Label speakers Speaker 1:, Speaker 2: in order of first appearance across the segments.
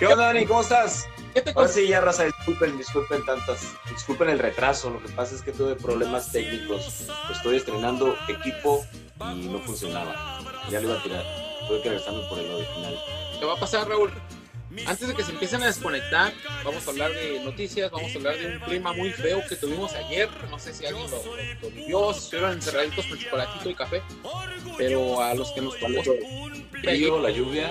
Speaker 1: ¿Qué onda, Dani? ¿Cómo estás? ¿Qué te Ahora sí, ya, raza, disculpen, disculpen tantas, disculpen el retraso. Lo que pasa es que tuve problemas técnicos. Estoy estrenando equipo y no funcionaba. Ya lo iba a tirar. Tuve que regresarme por el original.
Speaker 2: ¿Qué va a pasar, Raúl? Antes de que se empiecen a desconectar, vamos a hablar de noticias, vamos a hablar de un clima muy feo que tuvimos ayer. No sé si alguien lo, lo, vivió, estuvieron encerraditos con chocolatito y café, pero a los que nos tocó.
Speaker 1: Frío, la lluvia.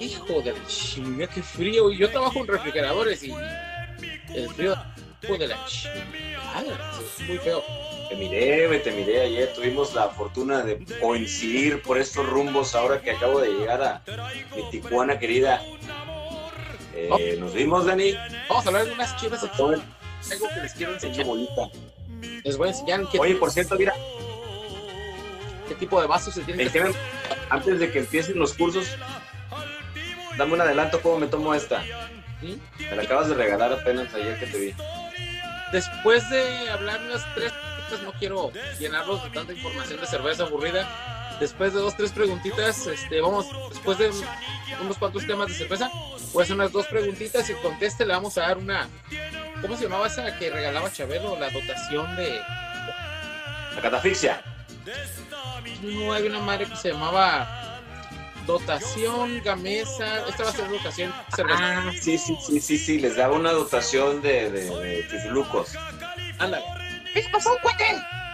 Speaker 2: Hijo de la chinga, qué frío. Yo trabajo en refrigeradores y el frío de la chingada, es muy feo.
Speaker 1: Te miré, te miré ayer. Tuvimos la fortuna de coincidir por estos rumbos ahora que acabo de llegar a mi Tijuana querida. Eh, Nos vimos, Dani.
Speaker 2: Vamos a hablar de unas chivas aquí. Algo que les quiero enseñar.
Speaker 1: Bolita.
Speaker 2: Les voy a enseñar.
Speaker 1: Qué Oye, por cierto, mira.
Speaker 2: ¿Qué tipo de vasos se tienen
Speaker 1: que Antes de que empiecen los cursos, dame un adelanto cómo me tomo esta. ¿Sí? Me la acabas de regalar apenas ayer que te vi.
Speaker 2: Después de hablar unas tres no quiero llenarlos de tanta información de cerveza aburrida. Después de dos, tres preguntitas, este, vamos, después de unos cuantos temas de cerveza, pues unas dos preguntitas y conteste, le vamos a dar una, ¿cómo se llamaba esa que regalaba Chabelo? La dotación de...
Speaker 1: La catafixia.
Speaker 2: No, hay una madre que se llamaba dotación gamesa. Esta va a ser dotación
Speaker 1: cerveza. Ah, sí, sí, sí, sí, sí, les daba una dotación de, de, de
Speaker 2: Ándale.
Speaker 3: ¿Qué pasó, cuate?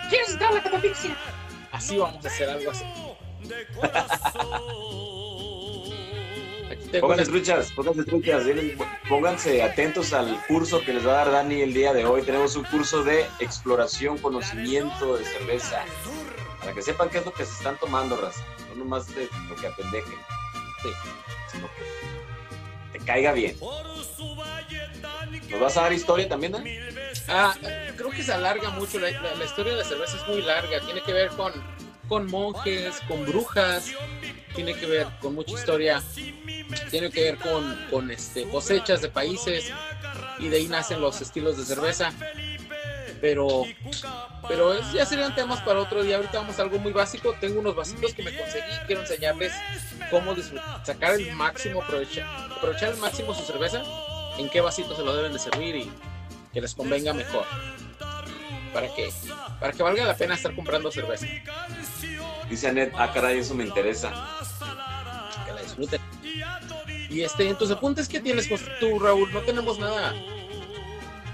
Speaker 3: ¿Quieres entrar a la catafixia?
Speaker 2: Así vamos a hacer algo así.
Speaker 1: Pónganse truchas, pónganse truchas, pónganse atentos al curso que les va a dar Dani el día de hoy. Tenemos un curso de exploración, conocimiento de cerveza. Para que sepan qué es lo que se están tomando, raza. No nomás de lo que apendejen. Sí. Sino que te caiga bien. ¿Nos vas a dar historia también, Dani?
Speaker 2: Ah, creo que se alarga mucho. La, historia de la cerveza es muy larga. Tiene que ver con, con monjes, con brujas. Tiene que ver con mucha historia. Tiene que ver con, con este, cosechas de países. Y de ahí nacen los estilos de cerveza. Pero, pero ya serían temas para otro día. Ahorita vamos a algo muy básico. Tengo unos vasitos que me conseguí. Quiero enseñarles cómo sacar el máximo, aprovechar, aprovechar el máximo su cerveza. En qué vasito se lo deben de servir y que les convenga mejor. Para que, para que valga la pena estar comprando cerveza.
Speaker 1: Dice Anet, ah caray, eso me interesa.
Speaker 2: Que la disfruten. Y este, en tus apuntes, ¿qué tienes tú, Raúl? No tenemos nada,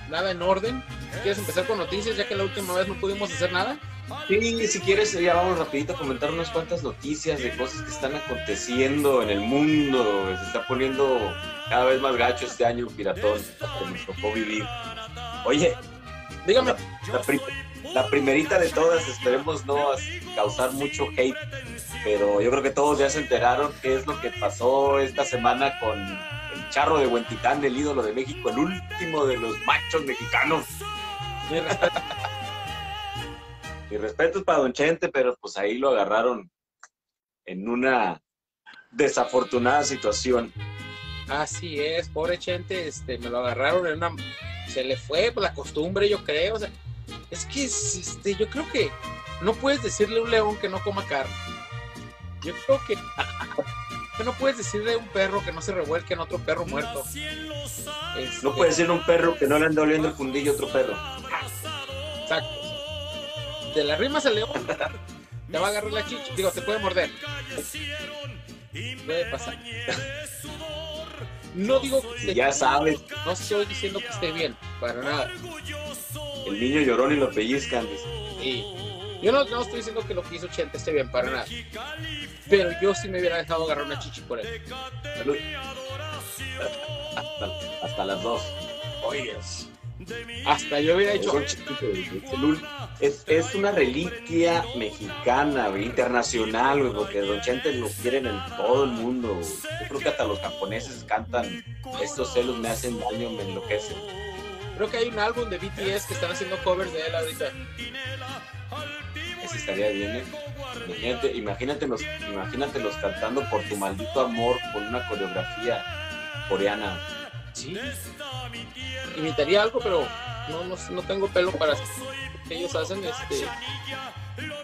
Speaker 2: nada en orden. ¿Quieres empezar con noticias ya que la última vez no pudimos hacer nada?
Speaker 1: Sí, si quieres, ya vamos rapidito a comentar unas cuantas noticias de cosas que están aconteciendo en el mundo. Se está poniendo cada vez más gacho este año piratón que nos tocó vivir. Oye,
Speaker 2: dígame.
Speaker 1: La, primerita de todas, esperemos no causar mucho hate, pero yo creo que todos ya se enteraron qué es lo que pasó esta semana con el charro de Huentitán, el ídolo de México, el último de los machos mexicanos. Mi respeto es para Don Chente, pero pues ahí lo agarraron en una desafortunada situación.
Speaker 2: Así es, pobre Chente, este, me lo agarraron en una se le fue por la costumbre, yo creo. O sea, es que este, yo creo que no puedes decirle a un león que no coma carne. Yo creo que, que no puedes decirle a un perro que no se revuelque en otro perro muerto.
Speaker 1: Este, no puedes decirle a un perro que no le anda oliendo el fundillo a otro perro.
Speaker 2: Exacto. De la rimas al león, te va a agarrar la chicha. Digo, te puede morder. Puede pasar. No digo
Speaker 1: que Ya sabes.
Speaker 2: No estoy diciendo que esté bien, para nada.
Speaker 1: El niño lloró y lo pellizcan.
Speaker 2: Sí. Yo no, no, estoy diciendo que lo que hizo Chente esté bien, para nada. Pero yo sí me hubiera dejado agarrar una chichi por él.
Speaker 1: Hasta, las dos.
Speaker 2: Oye. Hasta yo hubiera hecho.
Speaker 1: Es, es una reliquia mexicana, internacional, porque Don Chente lo quieren en todo el mundo. Yo creo que hasta los japoneses cantan Estos celos me hacen daño, me enloquecen.
Speaker 2: Creo que hay un álbum de BTS que están haciendo covers de él ahorita.
Speaker 1: Ese estaría bien, ¿eh? Imagínate, imagínatelos, imagínatelos cantando por tu maldito amor con una coreografía coreana
Speaker 2: Sí. Imitaría algo, pero no, no, no tengo pelo para que ellos hacen este.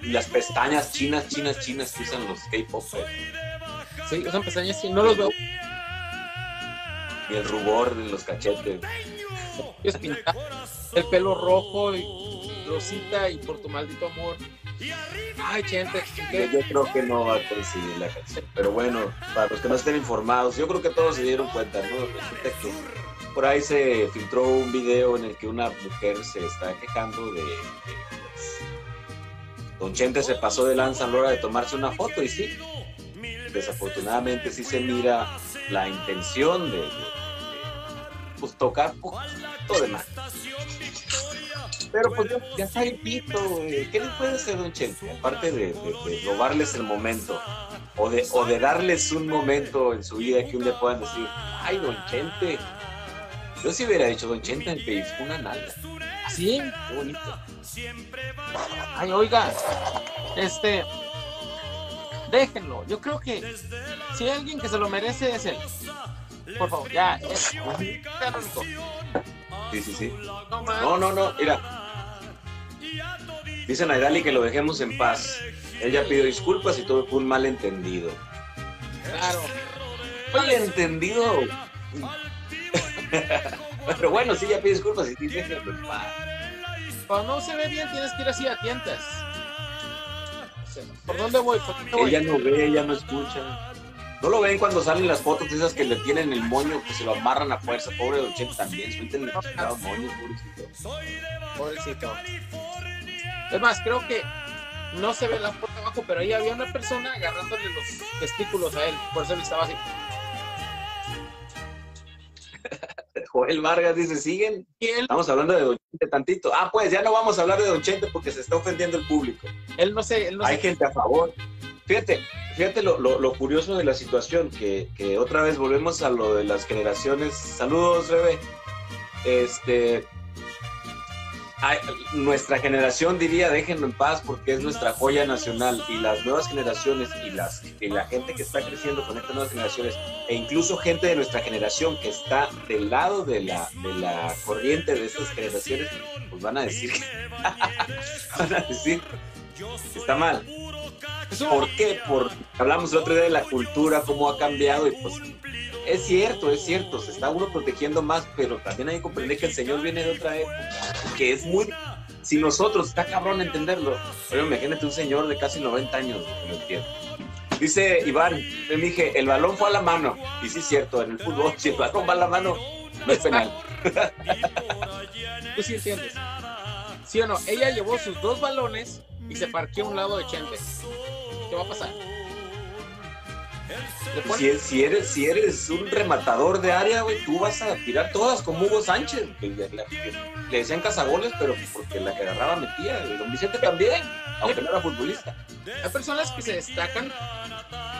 Speaker 1: Y las pestañas chinas, chinas, chinas que usan los K-pop.
Speaker 2: Sí, usan pestañas chinas, no los veo.
Speaker 1: ni el rubor de los cachetes.
Speaker 2: Es pintado, el pelo rojo, y rosita y por tu maldito amor. Ay, gente,
Speaker 1: Yo, creo que no va a coincidir la canción. Pero bueno, para los que no estén informados, yo creo que todos se dieron cuenta, ¿no? Que por ahí se filtró un video en el que una mujer se está quejando de que pues, Don Chente se pasó de lanza a la hora de tomarse una foto y sí, desafortunadamente sí se mira la intención de, de- de, pues, tocar poquito de más. Pero pues ya, está el pito. ¿Qué le puede hacer Don Chente? Aparte de, robarles el momento o de, o de darles un momento en su vida que un día puedan decir, ay, Don Chente. Yo sí hubiera dicho, Don Chente me pellizcó una nalga.
Speaker 2: así.
Speaker 1: Qué bonito.
Speaker 2: Ay, oiga, este, déjenlo. Yo creo que si hay alguien que se lo merece es él. Por favor, ya. Es.
Speaker 1: Sí, sí, sí.
Speaker 2: No.
Speaker 1: No, no, mira. Dicen a Naidali que lo dejemos en paz. Ella pidió disculpas y todo fue un malentendido.
Speaker 2: Claro.
Speaker 1: Malentendido. Pero bueno, sí, ya pide disculpas y paz.
Speaker 2: Cuando no se ve bien, tienes que ir así a tientas. ¿Por dónde voy? ¿Por dónde voy?
Speaker 1: Ella no ve, ella no escucha. No lo ven cuando salen las fotos esas que le tienen el moño, que se lo amarran a fuerza. Pobre Don Chente también, suéltenle chingado moño, pobrecito.
Speaker 2: Pobrecito. Es más, creo que no se ve la foto abajo, pero ahí había una persona agarrándole los testículos a él. Por eso él estaba así.
Speaker 1: Joel Vargas dice, siguen. Estamos hablando de Don Chente tantito. Ah, pues ya no vamos a hablar de Don Chente porque se está ofendiendo el público.
Speaker 2: él no sé, él no
Speaker 1: Hay
Speaker 2: sé.
Speaker 1: gente a favor. Fíjate, fíjate lo, lo- lo curioso de la situación, que, que otra vez volvemos a lo de las generaciones. Saludos, Rebe. Este, nuestra generación diría, déjenlo en paz porque es nuestra joya nacional y las nuevas generaciones y, las, y la gente que está creciendo con estas nuevas generaciones e incluso gente de nuestra generación que está del lado de la, de la corriente de estas generaciones, pues van a decir que, van a decir está mal. ¿Por qué? Porque hablamos el otro día de la cultura, cómo ha cambiado y pues es cierto, es cierto, se está uno protegiendo más, pero también hay que comprender que el Señor viene de otra época, que es muy... Si nosotros, está cabrón entenderlo, pero imagínate un señor de casi 90 años que lo entiende. Dice Iván, me dije, el balón fue a la mano. Y sí es cierto, en el fútbol, si el balón va a la mano, no es penal.
Speaker 2: Tú sí entiendes. ¿Sí o no? Ella llevó sus dos balones y se parqueó a un lado de Chente. ¿Qué va a pasar?
Speaker 1: Si, si eres, si eres un rematador de área, güey, tú vas a tirar todas como Hugo Sánchez. que le, le- le decían cazagoles, pero porque la que agarraba metía. Y don Vicente también, aunque no era futbolista.
Speaker 2: Hay personas que se destacan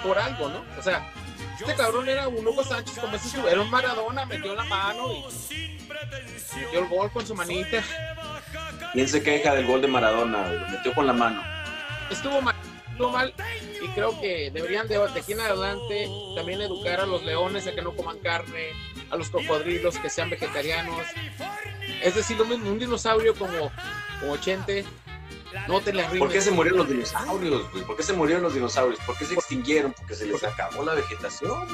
Speaker 2: por algo, ¿no? O sea, este cabrón era un Hugo Sánchez, como ese era un Maradona, metió la mano y metió el gol con su manita.
Speaker 1: ¿Quién se queja del gol de Maradona? Lo metió con la mano.
Speaker 2: Estuvo mal, estuvo mal y creo que deberían de, de aquí en adelante también educar a los leones a que no coman carne, a los cocodrilos que sean vegetarianos. Es decir, un dinosaurio como, como no te le arrimes.
Speaker 1: ¿Por qué se murieron los dinosaurios, güey? ¿Por qué se murieron los dinosaurios? ¿Por qué se extinguieron? Porque se les acabó la vegetación.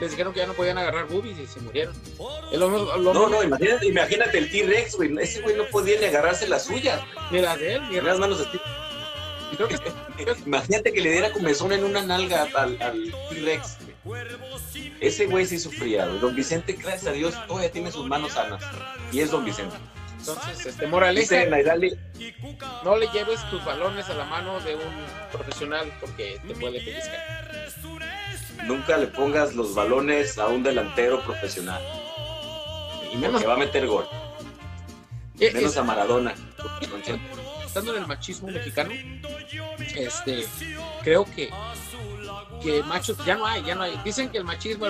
Speaker 2: Les dijeron que ya no podían agarrar boobies y se murieron.
Speaker 1: No, no, imagínate, imagínate el T-Rex, güey. Ese güey no podía ni agarrarse las suyas.
Speaker 2: ni las de él, ni
Speaker 1: Tenía las manos así.
Speaker 2: Creo que
Speaker 1: Imagínate que le diera comezón en una nalga al, al T-Rex. Ese güey sí sufría. Don Vicente, gracias a Dios, todavía tiene sus manos sanas. Y es Don Vicente.
Speaker 2: entonces, este, moraleja,
Speaker 1: Dice
Speaker 2: no le lleves tus balones a la mano de un profesional porque te puede pellizcar.
Speaker 1: nunca le pongas los balones a un delantero profesional.
Speaker 2: Y menos
Speaker 1: Que va a meter gol.
Speaker 2: eh,
Speaker 1: Menos
Speaker 2: es-
Speaker 1: a Maradona. Don
Speaker 2: En el machismo mexicano, este, creo que que machos ya no hay, ya no hay. Dicen que el machismo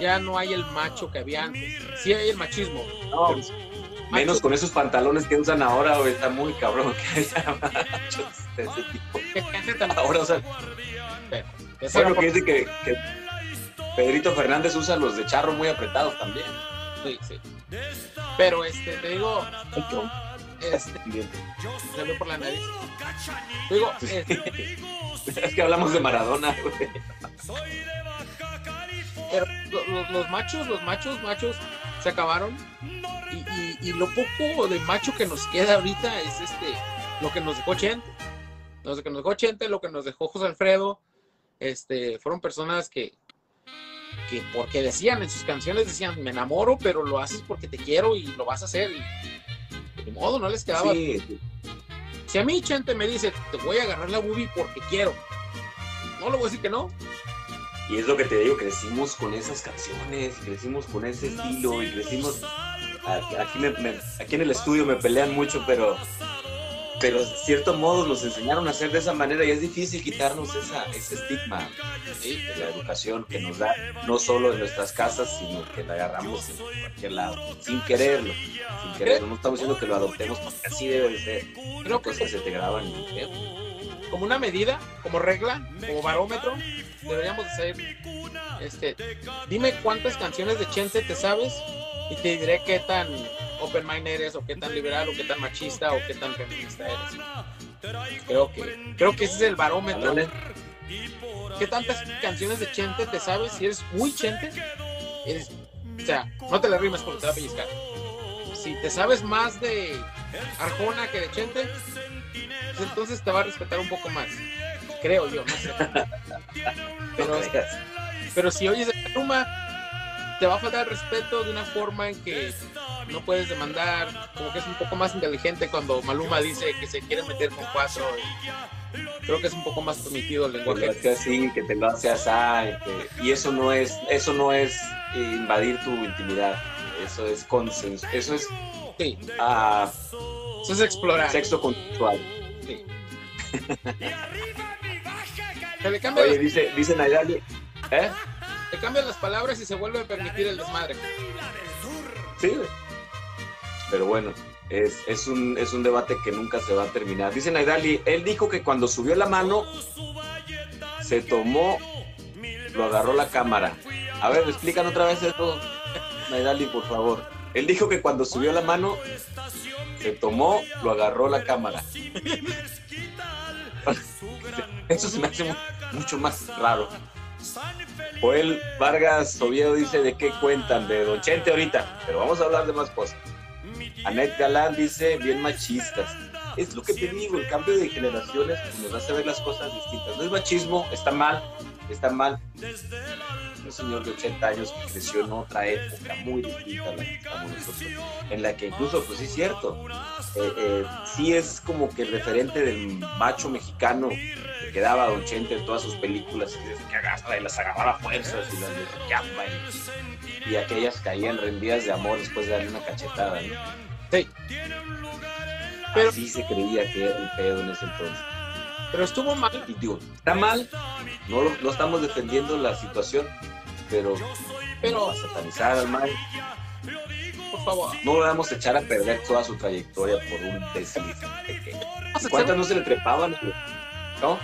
Speaker 2: ya no hay el macho que había antes. Sí hay el machismo.
Speaker 1: No,
Speaker 2: pero
Speaker 1: menos
Speaker 2: macho-
Speaker 1: con esos pantalones que usan ahora, güey. Está muy cabrón que haya machos de ese tipo. Ahora, o sea,
Speaker 2: pero,
Speaker 1: bueno, que dice que, que Pedrito Fernández usa los de charro muy apretados también.
Speaker 2: sí, sí. Pero este, te digo, este, salió por la nariz. Digo, este,
Speaker 1: Es que hablamos de Maradona, güey.
Speaker 2: pero los, los machos, los machos, machos se acabaron. Y, y- y lo poco de macho que nos queda ahorita es este lo que nos dejó Chente. Lo que nos dejó Chente, lo que nos dejó José Alfredo. Este, fueron personas que, que porque decían en sus canciones, decían, me enamoro, pero lo haces porque te quiero y lo vas a hacer. Y de modo, no les quedaba.
Speaker 1: Sí,
Speaker 2: Si a mí Chente me dice, te voy a agarrar la boobie porque quiero, no le voy a decir que no.
Speaker 1: Y es lo que te digo, crecimos con esas canciones, crecimos con ese estilo y crecimos... Aquí, me- me- aquí en el estudio me pelean mucho, pero, pero de cierto modo nos enseñaron a hacer de esa manera y es difícil quitarnos esa, ese estigma
Speaker 2: Sí,
Speaker 1: de la educación que nos da, no solo en nuestras casas, sino que la agarramos en cualquier lado, sin quererlo, sin quererlo. No estamos diciendo que lo adoptemos porque así debe de ser.
Speaker 2: creo que
Speaker 1: se te graban en el cerebro.
Speaker 2: como una medida, como regla, como barómetro, deberíamos hacer, este, dime cuántas canciones de Chente te sabes y te diré qué tan open mind eres, o qué tan liberal, o qué tan machista, o qué tan feminista eres. Creo que, creo que ese es el barómetro. ¿Qué tantas canciones de Chente te sabes? Si eres muy Chente, eres, o sea, no te la rimes porque te va a pellizcar. Si te sabes más de Arjona que de Chente, pues entonces te va a respetar un poco más. Creo yo, no sé. Pero, si oyes de Maluma, te va a faltar el respeto de una forma en que no puedes demandar, como que es un poco más inteligente cuando Maluma dice que se quiere meter con cuatro. creo que es un poco más permitido el
Speaker 1: que
Speaker 2: lenguaje.
Speaker 1: hace así, que te lo hace así, que- y eso no es, eso no es invadir tu intimidad, eso es consenso, eso es
Speaker 2: Sí,
Speaker 1: ah,
Speaker 2: eso es explorar.
Speaker 1: sexo consensual.
Speaker 2: Sí. Le
Speaker 1: Oye,
Speaker 2: las,
Speaker 1: dice, dice Naidali, ¿eh?
Speaker 2: le cambian las palabras y se vuelve a permitir el desmadre.
Speaker 1: Pero bueno, es, es, un, es un debate que nunca se va a terminar. Dice Naidali, él dijo que cuando subió la mano, se tomó, lo agarró la cámara. A ver, explican otra vez esto, Naidali, por favor. Él dijo que cuando subió la mano, se tomó, lo agarró la cámara. Eso se me hace mu- mucho más raro. Joel Vargas Oviedo dice de qué cuentan, de Don Chente ahorita, pero vamos a hablar de más cosas. Anet Galán dice bien machistas. Es lo que te digo, el cambio de generaciones nos hace ver las cosas distintas. No es machismo, está mal, está mal. Un señor de 80 años que creció en otra época muy distinta a la que estamos nosotros, en la que incluso, pues sí es cierto, eh, eh, sí es como que el referente del macho mexicano que quedaba Don Chente en todas sus películas, y que agarra y las agarraba a fuerzas y las desqueaba y, y aquellas caían rendidas de amor después de darle una cachetada, ¿no?
Speaker 2: Sí. Pero-
Speaker 1: Así se creía que era el pedo en ese entonces.
Speaker 2: Pero estuvo mal.
Speaker 1: Digo, está mal, no, lo- no estamos defendiendo la situación, pero,
Speaker 2: Pero-
Speaker 1: a satanizar al mal,
Speaker 2: Por favor.
Speaker 1: no le vamos a echar a perder toda su trayectoria por un desliz pequeño. ¿Cuántas no se le trepaban? ¿No?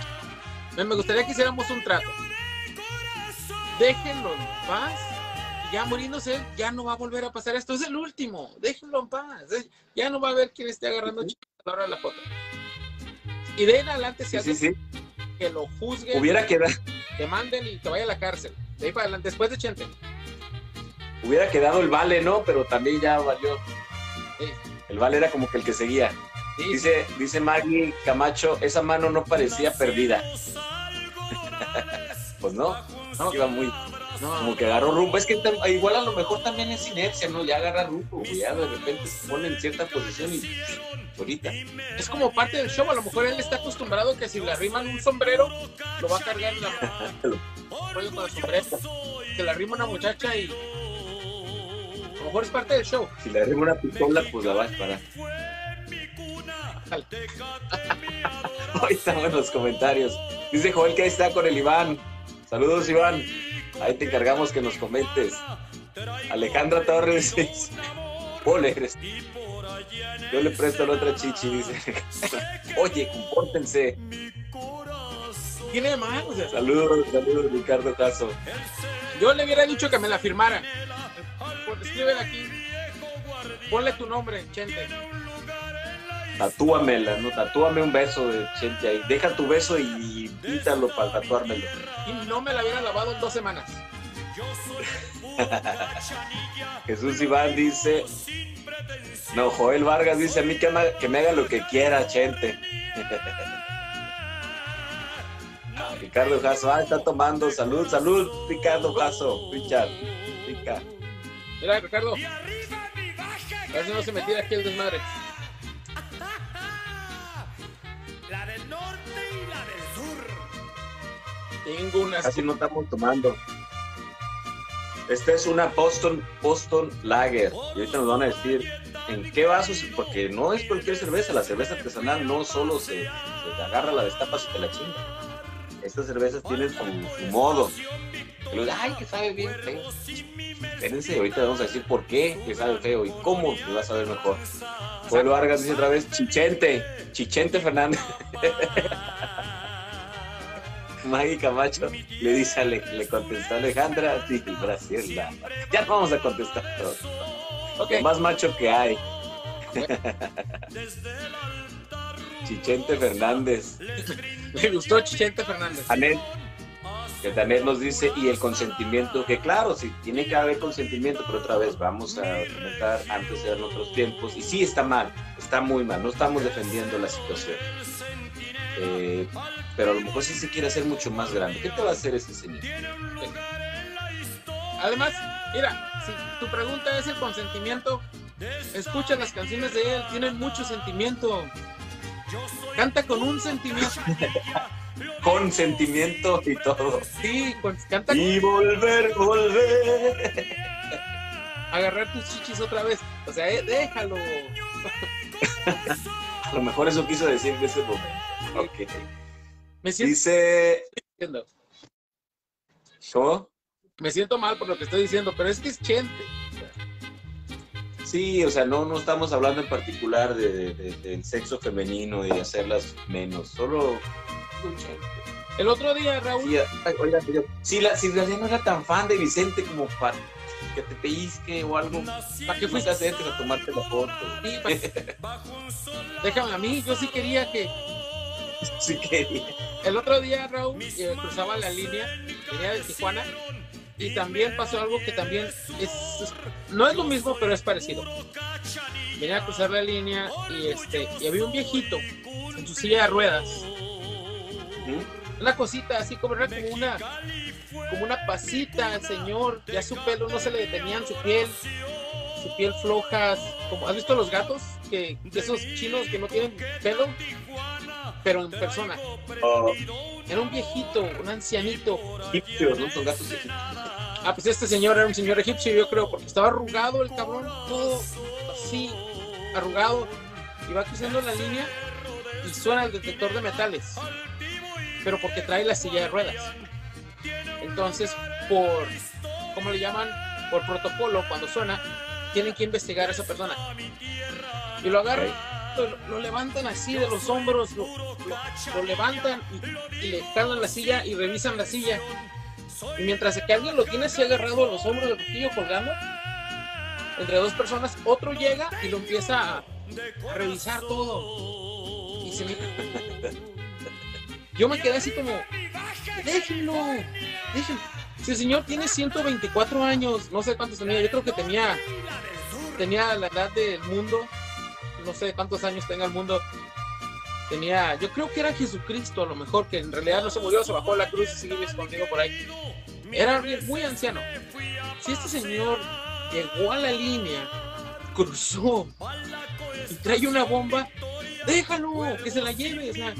Speaker 2: Me gustaría que hiciéramos un trato. Déjenlo en paz. Ya muriéndose, ya no va a volver a pasar esto. Es el último. Déjenlo en paz. Ya no va a haber quien esté agarrando chicas a la hora de la foto. Y de ahí en adelante, si
Speaker 1: Sí, sí,
Speaker 2: hace
Speaker 1: sí.
Speaker 2: que lo juzguen,
Speaker 1: Hubiera quedado,
Speaker 2: que manden y que vaya a la cárcel. De ahí para adelante, después de Chente.
Speaker 1: hubiera quedado el vale, ¿no? Pero también ya valió.
Speaker 2: Sí.
Speaker 1: El vale era como que el que seguía.
Speaker 2: Sí,
Speaker 1: Dice, dice Maggie Camacho, esa mano no parecía perdida. pues no,
Speaker 2: No.
Speaker 1: iba muy,
Speaker 2: no,
Speaker 1: como que agarró rumbo. Es que igual a lo mejor también es inercia, ¿no? Ya agarra rumbo, ya de repente se pone en cierta posición y ahorita.
Speaker 2: es como parte del show. A lo mejor él está acostumbrado que si le arriman un sombrero, lo va a cargar en la rollo con el sombrero. Que le arrima una muchacha y. A lo mejor es parte del show.
Speaker 1: Si le arriba una pistola, pues la va a disparar. Ahí están los comentarios. Dice Joel que ahí está con el Iván. Saludos, Iván. Ahí te encargamos que nos comentes. Alejandra Torres dice, Ole, eres. Yo le presto la otra chichi, dice. Oye, compórtense.
Speaker 2: Tiene mal, o sea,
Speaker 1: Saludos, saludos, Ricardo Caso.
Speaker 2: yo le hubiera dicho que me la firmara. Escríbela aquí. Ponle tu nombre, Chente.
Speaker 1: Tatúamela, ¿no? Tatúame un beso de Chente ahí. Deja tu beso y píntalo para tatuármelo.
Speaker 2: Y no me la hubiera lavado en dos semanas.
Speaker 1: Jesús Iván dice, no, Joel Vargas dice a mí que me, que me haga lo que quiera, gente. Ricardo Jasso, ah, está tomando, salud, salud, Ricardo Jasso, Richard, Rica.
Speaker 2: Mira, Ricardo. A ver si no se me tira aquí el desmadre.
Speaker 4: La del norte y la del sur.
Speaker 2: Tengo.
Speaker 1: Casi no estamos tomando. Esta es una Boston, Boston Lager. Y ahorita nos van a decir en qué vasos, porque no es cualquier cerveza. La cerveza artesanal no solo se, se agarra la destapas y te la chinga. Estas cervezas tienen su, su modo. Ay, que sabe bien feo. Espérense, ahorita vamos a decir por qué que sabe feo y cómo te vas a ver mejor. Joel Vargas dice otra vez, Chichente, Chichente Fernández. Maggie Camacho le dice, le, le contestó Alejandra, sí, Graciela. Ya no vamos a contestar todo.
Speaker 2: Ok.
Speaker 1: Lo más macho que hay. Chichente Fernández.
Speaker 2: Me gustó Chichente Fernández.
Speaker 1: Anet, que Anet nos dice, y el consentimiento, que claro, sí, tiene que haber consentimiento, pero otra vez vamos a comentar antes de otros tiempos, y sí está mal, está muy mal, no estamos defendiendo la situación. Eh, pero a lo mejor sí se quiere hacer mucho más grande. ¿Qué te va a hacer ese señor?
Speaker 2: Además, mira, si tu pregunta es el consentimiento, escucha las canciones de él, tienen mucho sentimiento. Canta con un sentimiento.
Speaker 1: Consentimiento y todo.
Speaker 2: Sí, con- canta con
Speaker 1: Y volver, volver.
Speaker 2: agarrar tus chichis otra vez. O sea, eh, déjalo.
Speaker 1: A lo mejor eso quiso decir en ese momento. Ok.
Speaker 2: Me siento,
Speaker 1: Dice, ¿cómo?
Speaker 2: me siento mal por lo que estoy diciendo, pero es que es Chente.
Speaker 1: Sí, o sea, no, no estamos hablando en particular de, de- de- del sexo femenino y hacerlas menos, solo
Speaker 2: El otro día, Raúl,
Speaker 1: Sí, oiga, yo- si la, si en realidad no era tan fan de Vicente como para que te pellizque o algo, ¿para qué fuiste a hacerte a tomarte la foto?
Speaker 2: sí, pa- déjame a mí, yo sí quería que
Speaker 1: Sí quería.
Speaker 2: el otro día, Raúl, eh, cruzaba la línea, venía de Tijuana, y también pasó algo que también es, no es lo mismo, pero es parecido. Venía a cruzar la línea y este, y había un viejito en su silla de ruedas, una cosita así como era como una como una pasita al señor ya su pelo no se le detenían su piel su piel floja como has visto los gatos que esos chinos que no tienen pelo pero en persona
Speaker 1: Oh,
Speaker 2: era un viejito un ancianito
Speaker 1: egipcios, ¿no? Son gatos egipcios.
Speaker 2: Ah pues este señor era un señor egipcio yo creo porque estaba arrugado el cabrón todo así arrugado y va cruzando la línea y suena el detector de metales pero porque trae la silla de ruedas Entonces, por, ¿cómo le llaman? Por protocolo, cuando suena, tienen que investigar a esa persona. Y lo agarran, lo, levantan así de los hombros, lo, levantan y, y le jalan la silla y revisan la silla. Y mientras que alguien lo tiene así agarrado a los hombros del cuchillo colgando, entre dos personas, otro llega y lo empieza a revisar todo. Y se me... Yo me quedé así como, déjenlo, déjenlo. Si señor tiene 124 años, no sé cuántos tenía, yo creo que tenía, tenía la edad del mundo, no sé cuántos años tenga el mundo. Tenía, yo creo que era Jesucristo a lo mejor, que en realidad no se murió, se bajó la cruz y sigue escondido por ahí. Era muy anciano. Si este señor llegó a la línea, cruzó y trae una bomba, déjalo, que se la lleve, o sea,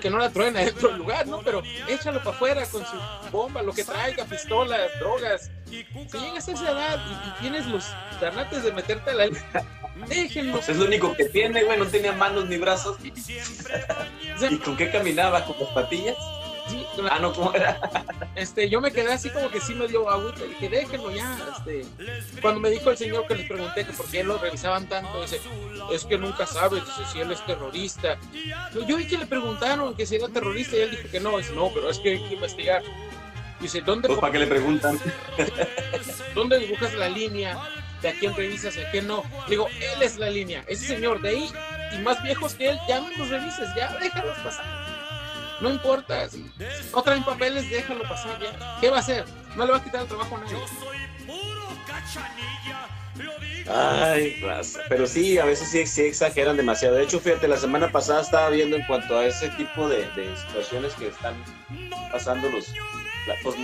Speaker 2: que no la truene dentro del lugar, ¿no? Pero échalo para afuera con su bomba, lo que traiga, pistolas, drogas. Si llegas a esa edad y, y tienes los tarnates de meterte a la déjenlo.
Speaker 1: Pues es lo único que tiene, güey, no tenía manos ni brazos. ¿Y con qué caminaba? ¿Con las patillas?
Speaker 2: Sí,
Speaker 1: Ah, no, ¿cómo era?
Speaker 2: este, yo me quedé así como que sí me dio agüita. Dije, déjenlo ya. Este, cuando me dijo el señor que les pregunté que por qué lo revisaban tanto, dice, es que nunca sabes dice, si él es terrorista. Yo, yo vi que le preguntaron que si era terrorista y él dijo que no. Dice, no, pero es que hay que investigar. Dice, ¿dónde,
Speaker 1: Pues para qué le preguntan.
Speaker 2: ¿dónde dibujas la línea de a quién revisas y a quién no? Digo, él es la línea. Ese señor de ahí y más viejos que él, ya no los revises, ya déjalos pasar. No importa. Si no traen papeles, déjalo pasar ya. ¿Qué va a hacer? No le va a quitar el trabajo a nadie.
Speaker 1: Ay, raza. Pero sí, a veces sí, exageran demasiado. De hecho, fíjate, la semana pasada estaba viendo en cuanto a ese tipo de, situaciones que están pasando los la, pues,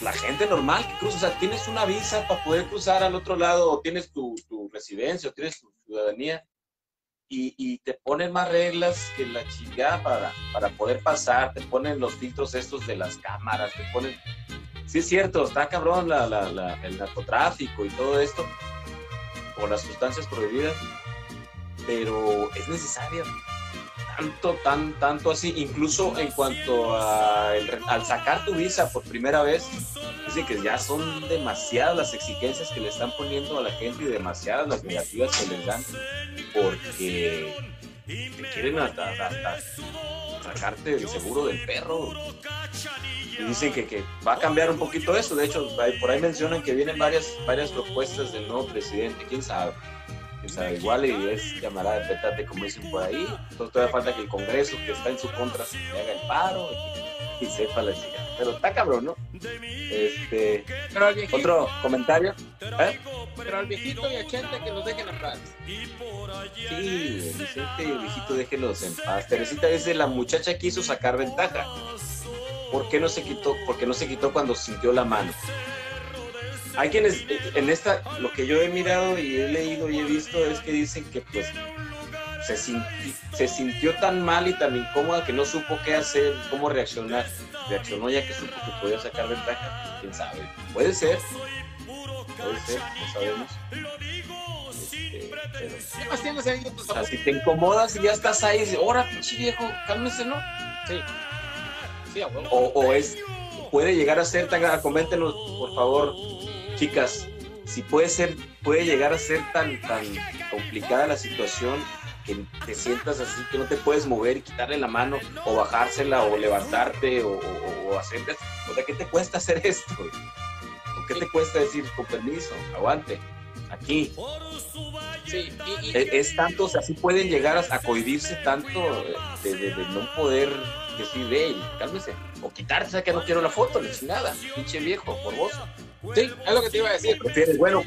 Speaker 1: la gente normal que cruza. O sea, tienes una visa para poder cruzar al otro lado, o tienes tu residencia, o tienes tu ciudadanía, y, te ponen más reglas que la chingada para, para poder pasar. Te ponen los filtros estos de las cámaras, te ponen. Sí, es cierto, está cabrón la, el narcotráfico y todo esto o las sustancias prohibidas, pero es necesario. Tanto, tan, tanto así, incluso en cuanto a al sacar tu visa por primera vez, dicen que ya son demasiadas las exigencias que le están poniendo a la gente y demasiadas las negativas que les dan, porque te quieren hasta, hasta, sacarte el seguro del perro. Y dicen que, va a cambiar un poquito eso. De hecho, por ahí mencionan que vienen varias, propuestas del nuevo presidente. ¿Quién sabe? ¿Quién sabe? Igual y es camarada de petate, como dicen por ahí. Entonces todavía falta que el Congreso, que está en su contra, se haga el paro y, y sepa la chica. Pero está cabrón, ¿no? Este,
Speaker 2: Pero al viejito,
Speaker 1: otro comentario. ¿Eh?
Speaker 2: pero al viejito y a Chente que los dejen en paz.
Speaker 1: Sí, Vicente y el viejito déjenlos en paz. Teresita dice, la muchacha quiso sacar ventaja. ¿Por qué no se quitó? Porque no se quitó cuando sintió la mano. Hay quienes, en esta, lo que yo he mirado y he leído y he visto es que dicen que pues se, sinti, se sintió tan mal y tan incómoda que no supo qué hacer, cómo reaccionar. Reaccionó ya que supo que podía sacar ventaja. ¿Quién sabe? Puede ser. Puede ser, no sabemos. Este, pero,
Speaker 2: ¿Qué más tienes ahí
Speaker 1: o sea, si te incomodas y ya estás ahí, ahora, pinche viejo, cálmese, ¿no?
Speaker 2: Sí. Sí, a huevo.
Speaker 1: O, o es, puede llegar a ser tan, coméntenos, por favor, chicas, si puede ser, puede llegar a ser tan, tan complicada la situación que te sientas así, que no te puedes mover y quitarle la mano, o bajársela, o levantarte, o, o, o hacerte, o sea, ¿qué te cuesta hacer esto? ¿O qué te cuesta decir, con permiso, aguante, aquí?
Speaker 2: Sí, y, y-
Speaker 1: Es, es tanto, o sea, sí pueden llegar a, a cohibirse tanto de, de- de no poder decir, hey, cálmese, o quitarse, ¿sabes que no quiero la foto, ni nada, pinche viejo, por vos.
Speaker 2: sí, es lo que te iba a decir.
Speaker 1: Prefieres, bueno,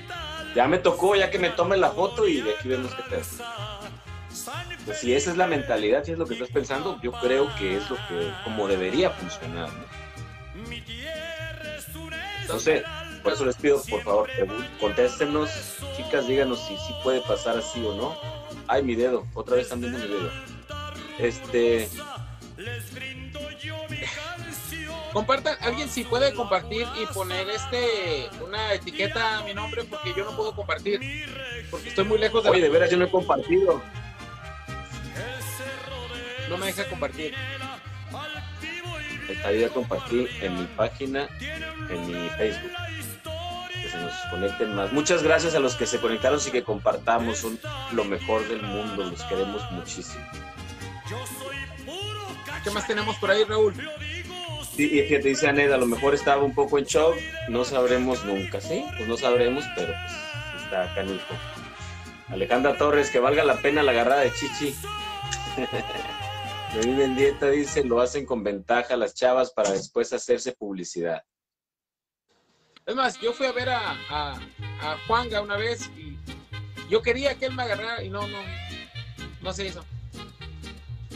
Speaker 1: ya me tocó, ya que me tomen la foto y de aquí vemos qué pedo. Pues si esa es la mentalidad, si es lo que estás pensando, yo creo que es lo que, como debería funcionar, ¿no? Sé, por eso les pido, por favor, contéstenos, chicas, díganos si sí puede pasar así o no. Ay, mi dedo, otra vez están viendo mi dedo. Este,
Speaker 2: Compartan, alguien si puede compartir y poner este una etiqueta a mi nombre porque yo no puedo compartir porque estoy muy lejos de
Speaker 1: oye,
Speaker 2: la-
Speaker 1: de veras yo no he compartido.
Speaker 2: No me deja compartir.
Speaker 1: Esta idea compartí en mi página, en mi Facebook. Que se nos conecten más. Muchas gracias a los que se conectaron y que compartamos. Son lo mejor del mundo. Los queremos muchísimo.
Speaker 2: ¿Qué más tenemos por ahí, Raúl?
Speaker 1: Sí, y fíjate, dice Aned, a lo mejor estaba un poco en shock. No sabremos nunca, ¿sí? Pues no sabremos, pero pues está canijo. Alejandra Torres, que valga la pena la agarrada de Chichi. De vive en dieta, dice, lo hacen con ventaja las chavas para después hacerse publicidad.
Speaker 2: Es más, yo fui a ver a, a, a Juanga una vez y yo quería que él me agarrara y no, no, no se hizo.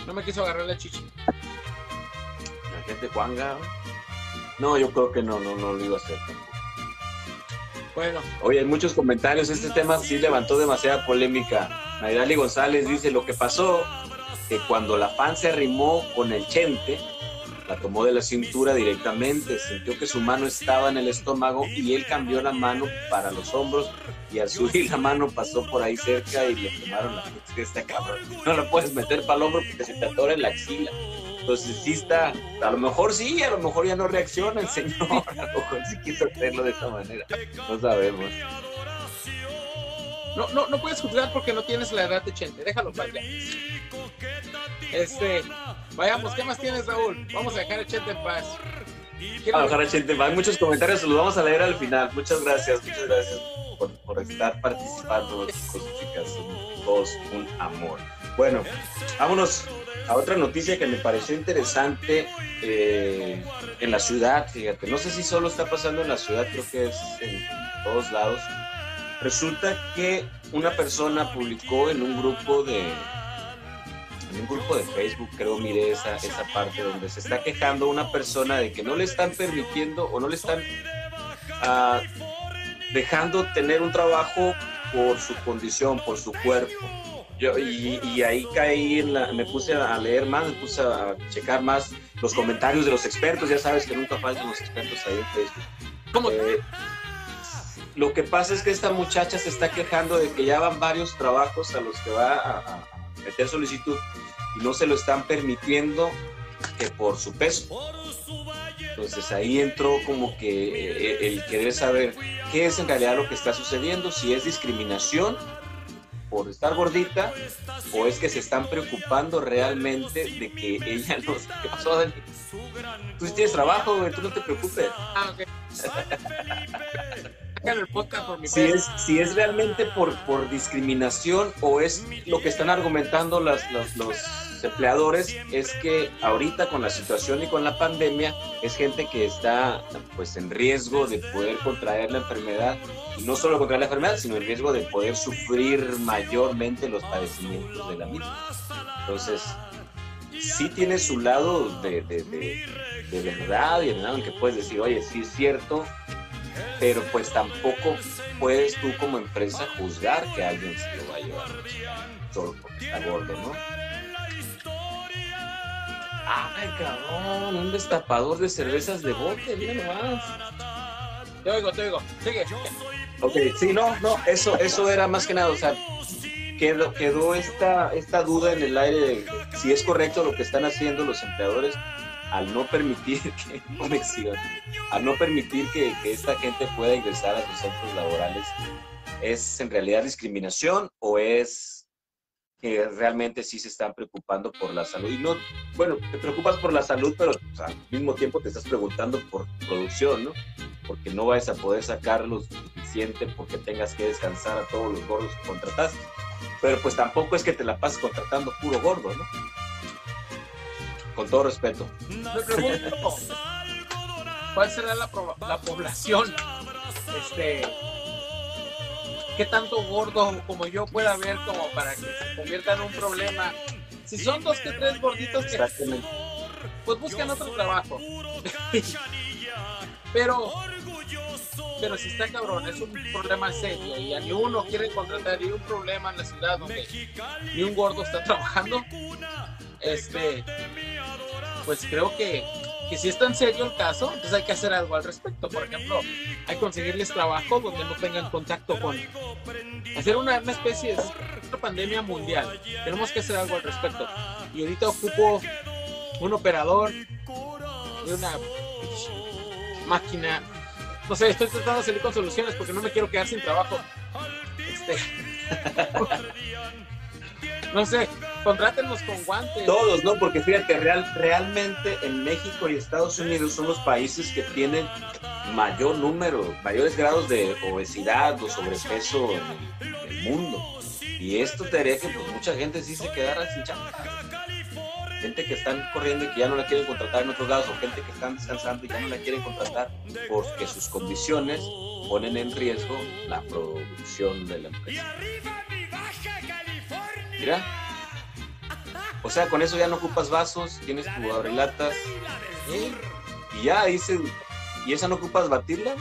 Speaker 2: No me quiso agarrar la chichi.
Speaker 1: La gente Juanga. No, yo creo que no, no, no lo iba a hacer.
Speaker 2: Bueno,
Speaker 1: Oye, hay muchos comentarios. Este tema sí levantó demasiada polémica. Nairali González dice: Lo que pasó, que cuando la fan se arrimó con el chente, la tomó de la cintura directamente, sintió que su mano estaba en el estómago y él cambió la mano para los hombros y al subir la mano pasó por ahí cerca y le tomaron la esta cabrón. No lo puedes meter para el hombro porque se te atora en la axila. Entonces sí está, a lo mejor sí, a lo mejor ya no reacciona el señor, a lo mejor sí quiso hacerlo de esta manera. No sabemos.
Speaker 2: no, no, no puedes juzgar porque no tienes la edad de Chente. Déjalo para allá. Este, vayamos, ¿qué más tienes, Raúl? Vamos a dejar a Chente en paz.
Speaker 1: A bajar a gente. Hay muchos comentarios, los vamos a leer al final. Muchas gracias, muchas gracias por, por estar participando, chicos chicas. Todos un amor. Bueno, vámonos a otra noticia que me pareció interesante eh, en la ciudad, fíjate, no sé si solo está pasando en la ciudad, creo que es en todos lados. Resulta que una persona publicó en un grupo de en un grupo de Facebook, creo miré esa, esa parte donde se está quejando una persona de que no le están permitiendo o no le están ah, dejando tener un trabajo por su condición, por su cuerpo. Yo, y, y ahí caí, en la, me puse a leer más, me puse a checar más los comentarios de los expertos, ya sabes que nunca faltan los expertos ahí en Facebook.
Speaker 2: ¿Cómo?
Speaker 1: Eh, lo que pasa es que esta muchacha se está quejando de que ya van varios trabajos a los que va a meter solicitud y no se lo están permitiendo que por su peso. Entonces ahí entró como que eh, el querer saber qué es en realidad lo que está sucediendo, si es discriminación por estar gordita o es que se están preocupando realmente de que ella no sé qué pasó, Dani. Tú tienes trabajo, güey, tú no te preocupes.
Speaker 2: Ah, ok. Sacan el podcast por mi
Speaker 1: Si es, si es realmente por, por discriminación o es lo que están argumentando las, los, los empleadores, es que ahorita con la situación y con la pandemia es gente que está pues en riesgo de poder contraer la enfermedad y no solo contraer la enfermedad, sino en riesgo de poder sufrir mayormente los padecimientos de la misma. Entonces, sí tiene su lado de, de, de, de verdad y de verdad en que puedes decir, oye, sí es cierto, pero pues tampoco puedes tú como empresa juzgar que alguien se lo va a llevar solo porque está gordo, ¿no? Ay, cabrón, un destapador de cervezas de bote, mira nomás.
Speaker 2: Te oigo, te oigo. Sigue.
Speaker 1: Ok, sí, no, no, eso, eso era más que nada, o sea, quedó, quedó esta, esta duda en el aire de si es correcto lo que están haciendo los empleadores al no permitir que, exhiban, al no permitir que, que esta gente pueda ingresar a sus centros laborales, ¿es en realidad discriminación o es que realmente sí se están preocupando por la salud? Y no, bueno, te preocupas por la salud, pero al mismo tiempo te estás preguntando por producción, ¿no? Porque no vas a poder sacar lo suficiente porque tengas que descansar a todos los gordos que contrataste. Pero pues tampoco es que te la pases contratando puro gordo, ¿no? Con todo respeto.
Speaker 2: Me pregunto, ¿cuál será la, la población? Este, ¿qué tanto gordo como yo pueda haber como para que se convierta en un problema? Si son dos que tres gorditos que pues buscan otro trabajo. pero, pero si está cabrón, es un problema serio y a ni uno quiere contratar y un problema en la ciudad donde ni un gordo está trabajando. Este, pues creo que, que si es tan serio el caso, entonces hay que hacer algo al respecto. Por ejemplo, hay que conseguirles trabajo donde no tengan contacto con hacer una, especie de pandemia mundial. Tenemos que hacer algo al respecto. Y ahorita ocupo un operador de una máquina. No sé, estoy tratando de salir con soluciones porque no me quiero quedar sin trabajo. Este. no sé, contrátenos con guantes.
Speaker 1: Todos, ¿no? Porque fíjate, real, realmente en México y Estados Unidos son los países que tienen mayor número, mayores grados de obesidad o sobrepeso en el, mundo. Y esto te haría que pues, mucha gente sí se quedara sin chamba. Gente que están corriendo y que ya no la quieren contratar en otros lados, o gente que están descansando y ya no la quieren contratar porque sus condiciones ponen en riesgo la producción de la empresa. Mira, o sea, con eso ya no ocupas vasos, tienes tu abrelatas ¿eh? y ya dice, ¿y esa no ocupas batirla?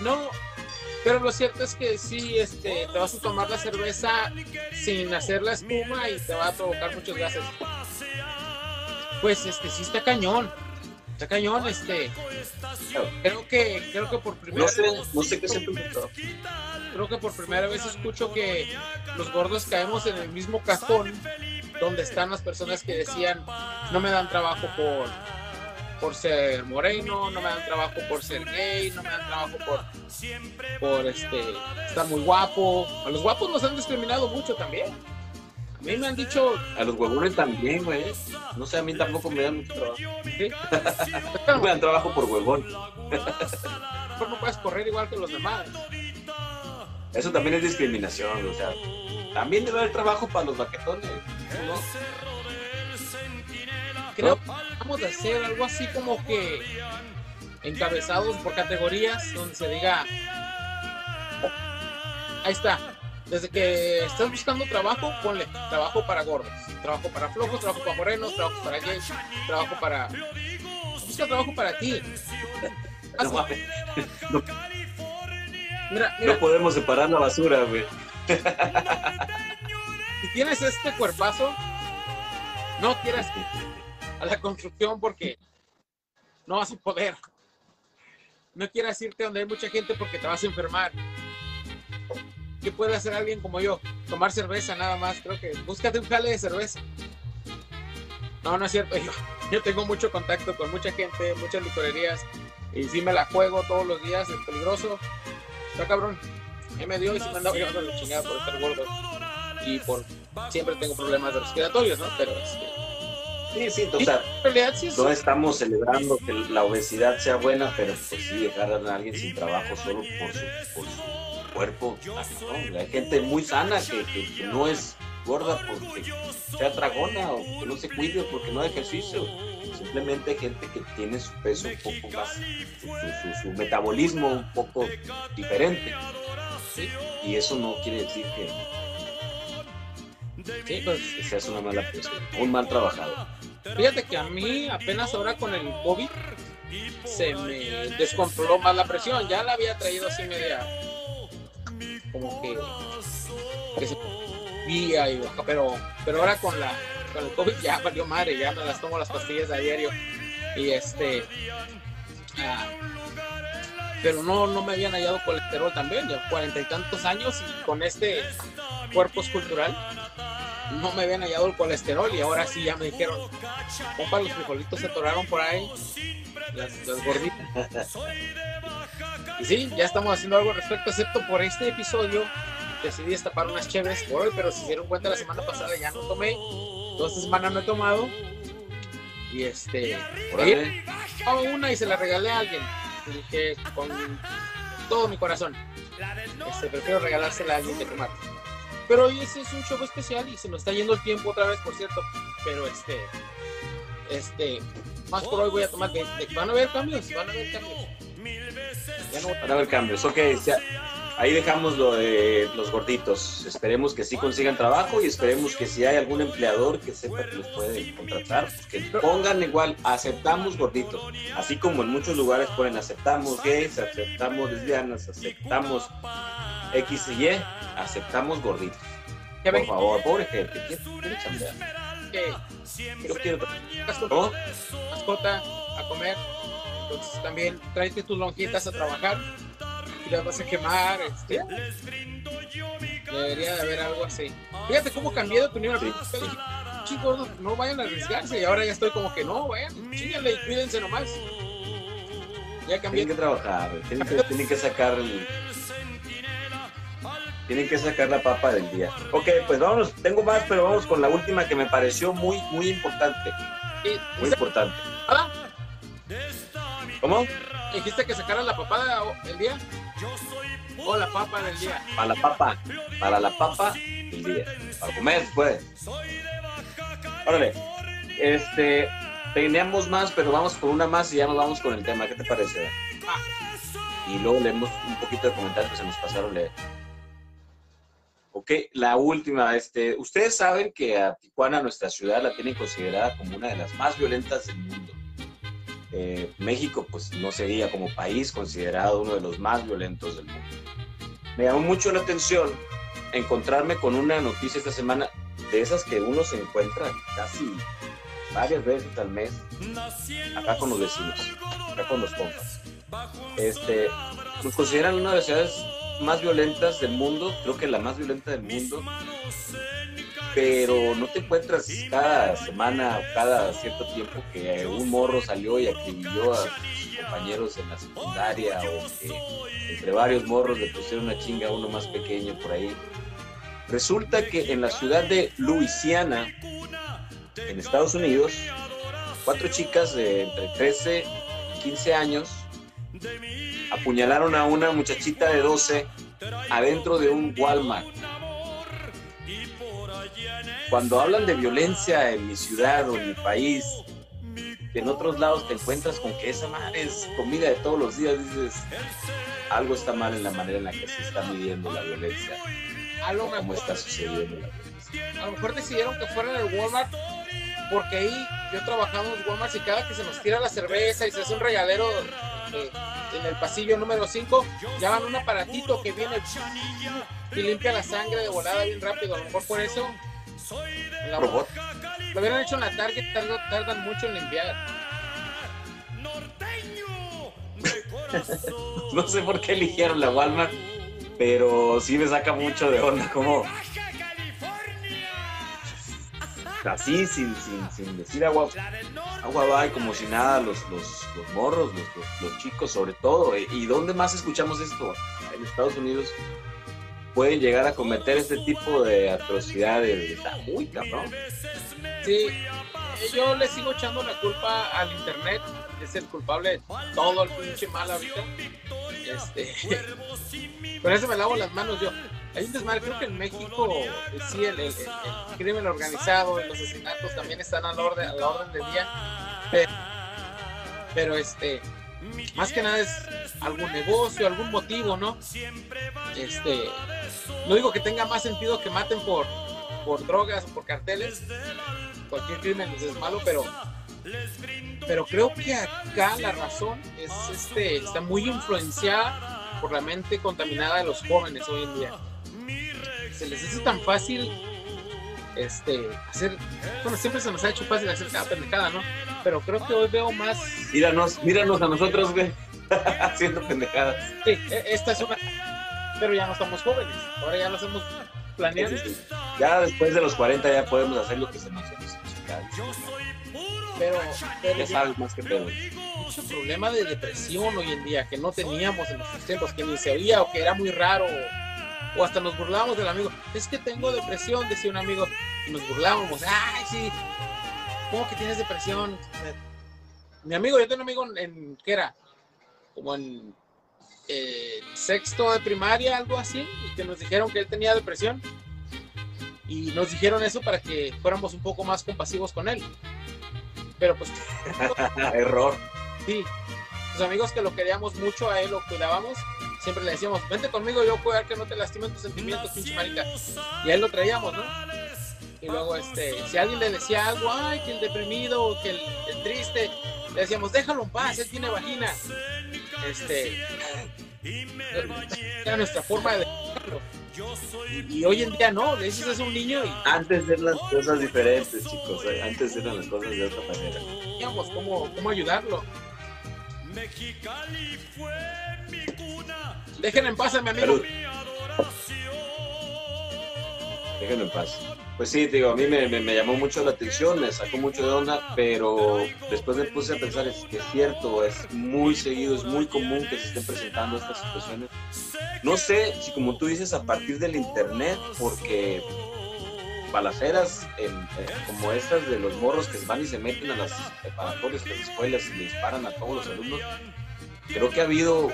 Speaker 2: No, pero lo cierto es que sí, este, te vas a tomar la cerveza sin hacer la espuma y te va a provocar muchos gases. Pues este sí está cañón. Está cañón, este. Creo que, creo que por primera
Speaker 1: No sé,
Speaker 2: vez,
Speaker 1: no sé qué se preguntó.
Speaker 2: creo que por primera vez escucho que los gordos caemos en el mismo cajón donde están las personas que decían no me dan trabajo por por ser moreno, no me dan trabajo por ser gay, no me dan trabajo por por este estar muy guapo. A los guapos nos han discriminado mucho también. A mí me han dicho,
Speaker 1: A los huevones también, güey. No sé, a mí tampoco me dan mucho trabajo.
Speaker 2: sí,
Speaker 1: No me dan trabajo por huevón.
Speaker 2: no puedes correr igual que los demás.
Speaker 1: Eso también es discriminación, o sea. También debe haber trabajo para los baquetones.
Speaker 2: Creo que vamos a hacer algo así como que encabezados por categorías donde se diga ahí está desde que estás buscando trabajo ponle trabajo para gordos trabajo para flojos trabajo para morenos trabajo para gays trabajo para busca trabajo para ti
Speaker 1: No, mames. No-
Speaker 2: mira mira
Speaker 1: no podemos separar la basura, güey.
Speaker 2: si tienes este cuerpazo no quieras a la construcción porque no vas a poder. No quieras irte donde hay mucha gente porque te vas a enfermar. ¿Qué puede hacer alguien como yo? Tomar cerveza nada más. Creo que búscate un jale de cerveza. No, no es cierto. Yo, yo tengo mucho contacto con mucha gente, muchas licorerías. Y si me la juego todos los días, es peligroso. Está cabrón. Me dio y se me andaba llevando la chingada por estar gordo. Y por siempre tengo problemas respiratorios, ¿no? Pero este,
Speaker 1: Sí, sí, o sea, no estamos celebrando que la obesidad sea buena, pero pues sí, dejar a alguien sin trabajo solo por su, por su cuerpo. cabrón. Hay gente muy sana que, que- que no es gorda porque sea tragona o que no se cuide porque no haga ejercicio. Simplemente hay gente que tiene su peso un poco más, su, su- su- su metabolismo un poco diferente.
Speaker 2: Sí.
Speaker 1: Y eso no quiere decir que,
Speaker 2: Sí, pues
Speaker 1: que seas una mala persona, un mal trabajador.
Speaker 2: fíjate que a mí apenas ahora con el COVID se me descontroló más la presión. Ya la había traído así media como que, se subía y pero, pero ahora con la con el COVID ya valió madre, ya me las tomo las pastillas a diario. Y este ah, pero no, no me habían hallado colesterol también, ya cuarenta y tantos años y con este cuerpo escultural no me habían hallado el colesterol y ahora sí ya me dijeron, compa, los frijolitos se atoraron por ahí, las, las gorditas. Y sí, ya estamos haciendo algo al respecto, excepto por este episodio. Decidí destapar unas chéveres por hoy, pero si se dieron cuenta la semana pasada ya no tomé. Toda esta semana no he tomado. Y este,
Speaker 1: Órale.
Speaker 2: tomaba una y se la regalé a alguien. Dije con todo mi corazón. Este, prefiero regalársela a alguien que tomar. Pero hoy ese es un show especial y se nos está yendo el tiempo otra vez, por cierto. Pero este, este, más por hoy voy a tomar. De, de- van a haber cambios, van a haber cambios. Ya no,
Speaker 1: Van a haber cambios. Ok, ya- ahí dejamos lo de los gorditos. Esperemos que sí consigan trabajo y esperemos que si hay algún empleador que sepa que los puede contratar, pues que pongan igual, aceptamos gorditos. Así como en muchos lugares ponen aceptamos gays, aceptamos lesbianas, aceptamos X y Y, aceptamos gorditos. Por favor, pobre gente, ¿quién quiere chambear?
Speaker 2: que
Speaker 1: Yo quiero ¿no?
Speaker 2: mascota a comer. Entonces también tráete tus lonjitas a trabajar y las vas a quemar. Este. Debería de haber algo así. Fíjate cómo cambié de opinión.
Speaker 1: Sí.
Speaker 2: Chicos, no vayan a arriesgarse y ahora ya estoy como que no, vayan, chíguenle y cuídense nomás. Ya cambié.
Speaker 1: Tienen que trabajar, tienen que, tienen que sacar el- Tienen que sacar la papa del día. Ok, pues vámonos, tengo más, pero vamos con la última que me pareció muy, muy importante. Muy importante.
Speaker 2: Ah,
Speaker 1: ¿Cómo?
Speaker 2: ¿Dijiste que sacaras la papada el día? O la papa del día.
Speaker 1: Para la papa. Para la papa del día. Para comer, pues. Órale. Este. Teníamos más, pero vamos con una más y ya nos vamos con el tema. ¿Qué te parece? Y luego leemos un poquito de comentarios que se nos pasaron leer. Ok, la última. Este, Ustedes saben que a Tijuana, nuestra ciudad, la tienen considerada como una de las más violentas del mundo. Eh, México, pues no sería como país considerado uno de los más violentos del mundo. Me llamó mucho la atención encontrarme con una noticia esta semana de esas que uno se encuentra casi varias veces al mes acá con los vecinos, acá con los compas. Este, nos consideran una de las ciudades más violentas del mundo, creo que la más violenta del mundo, pero no te encuentras cada semana o cada cierto tiempo que un morro salió y acribilló a sus compañeros en la secundaria o que entre varios morros le pusieron una chinga a uno más pequeño por ahí. Resulta que en la ciudad de Luisiana, en Estados Unidos, cuatro chicas de entre 13 y 15 años apuñalaron a una muchachita de 12 adentro de un Walmart. Cuando hablan de violencia en mi ciudad o en mi país, que en otros lados te encuentras con que esa madre es comida de todos los días, dices, algo está mal en la manera en la que se está midiendo la violencia,
Speaker 2: A lo mejor,
Speaker 1: está sucediendo la violencia.
Speaker 2: a lo mejor decidieron que fuera en el Walmart, porque ahí yo he trabajado en los Walmart y cada que se nos tira la cerveza y se hace un regalero eh, en el pasillo número 5, llevan un aparatito que viene y limpia la sangre de volada bien rápido. A lo mejor por eso la-
Speaker 1: Robot.
Speaker 2: lo hubieran hecho en la Target, tardan, tardan mucho en limpiar.
Speaker 1: No sé por qué eligieron la Walmart, pero sí me saca mucho de onda como así, sin, sin, sin decir agua, agua va y como si nada, los, los, los morros, los, los, los chicos sobre todo. ¿Y- ¿Y dónde más escuchamos esto? En Estados Unidos pueden llegar a cometer este tipo de atrocidades. Está muy cabrón.
Speaker 2: Sí, eh, yo le sigo echando la culpa al internet, es el culpable de todo el pinche mal ahorita. Este, con eso me lavo las manos yo. Hay un desmadre, creo que en México eh, sí el, crimen organizado los asesinatos también están a la orden, a la orden del día. Pero, este, más que nada es algún negocio, algún motivo, ¿no? Este, no digo que tenga más sentido que maten por, por drogas o por carteles, cualquier crimen es malo, pero pero creo que acá la razón es este está muy influenciada por la mente contaminada de los jóvenes hoy en día. Se les hace tan fácil este hacer bueno, siempre se nos ha hecho fácil hacer cada pendejada, ¿no? Pero creo que hoy veo más
Speaker 1: Míranos, míranos a nosotros, güey, haciendo pendejadas.
Speaker 2: sí, e- esta es una pero ya no estamos jóvenes, ahora ya lo hacemos planeando.
Speaker 1: Ya después de los 40 ya podemos hacer lo que se nos hace.
Speaker 2: Pero, pero
Speaker 1: Ya sabes más que pedo.
Speaker 2: mucho problema de depresión hoy en día que no teníamos en nuestros tiempos, que ni se oía o que era muy raro, o, o hasta nos burlábamos del amigo. Es que tengo depresión, decía un amigo, y nos burlábamos. Ay, sí, ¿cómo que tienes depresión? Mi amigo, yo tengo un amigo en, en- ¿qué era? Como en eh, sexto de primaria, algo así, y que nos dijeron que él tenía depresión. Y nos dijeron eso para que fuéramos un poco más compasivos con él. Pero pues
Speaker 1: Error.
Speaker 2: Sí, sus amigos que lo queríamos mucho, a él lo cuidábamos, siempre le decíamos, vente conmigo, yo cuidar que no te lastimen tus sentimientos, pinche marica. Y a él lo traíamos, ¿no? Y luego, este, si alguien le decía algo, ay, que el deprimido, o que el, el triste, le decíamos, déjalo en paz, él tiene vagina. Este, era nuestra forma de dejarlo. Y, y hoy en día no, le dices eso a un niño y
Speaker 1: Antes eran las cosas diferentes, chicos. eh, Antes eran las cosas de otra manera.
Speaker 2: sabíamos cómo, cómo ayudarlo.
Speaker 4: Mexicali fue mi cuna.
Speaker 2: Dejen en paz a mi amigo.
Speaker 1: Déjenlo en paz. Pues sí, digo, a mí me, llamó mucho la atención, me sacó mucho de onda, pero después me puse a pensar, es que es cierto, es muy seguido, es muy común que se estén presentando estas situaciones. No sé si como tú dices, a partir del internet, porque balaceras en- como estas de los morros que van y se meten a las preparatorias, a las escuelas y le disparan a todos los alumnos, creo que ha habido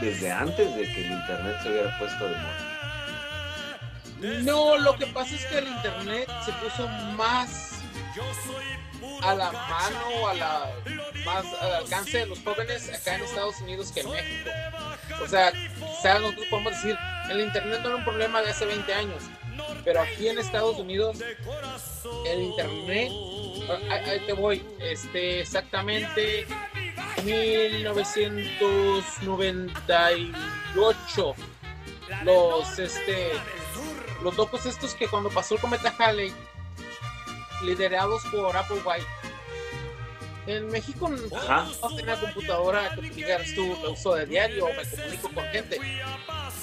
Speaker 1: desde antes de que el internet se hubiera puesto de moda.
Speaker 2: No, lo que pasa es que el internet se puso más a la mano, a la, más al alcance de los jóvenes acá en Estados Unidos que en México. O sea, quizás nosotros podemos decir, el internet no era un problema de hace 20 años, pero aquí en Estados Unidos el internet, ahí, te voy, este, exactamente 1998, los, este, los locos estos que cuando pasó el cometa Halley, liderados por Applewhite, en México no
Speaker 1: Ajá.
Speaker 2: no tenía computadora que digas tú, lo uso de diario o me comunico con gente.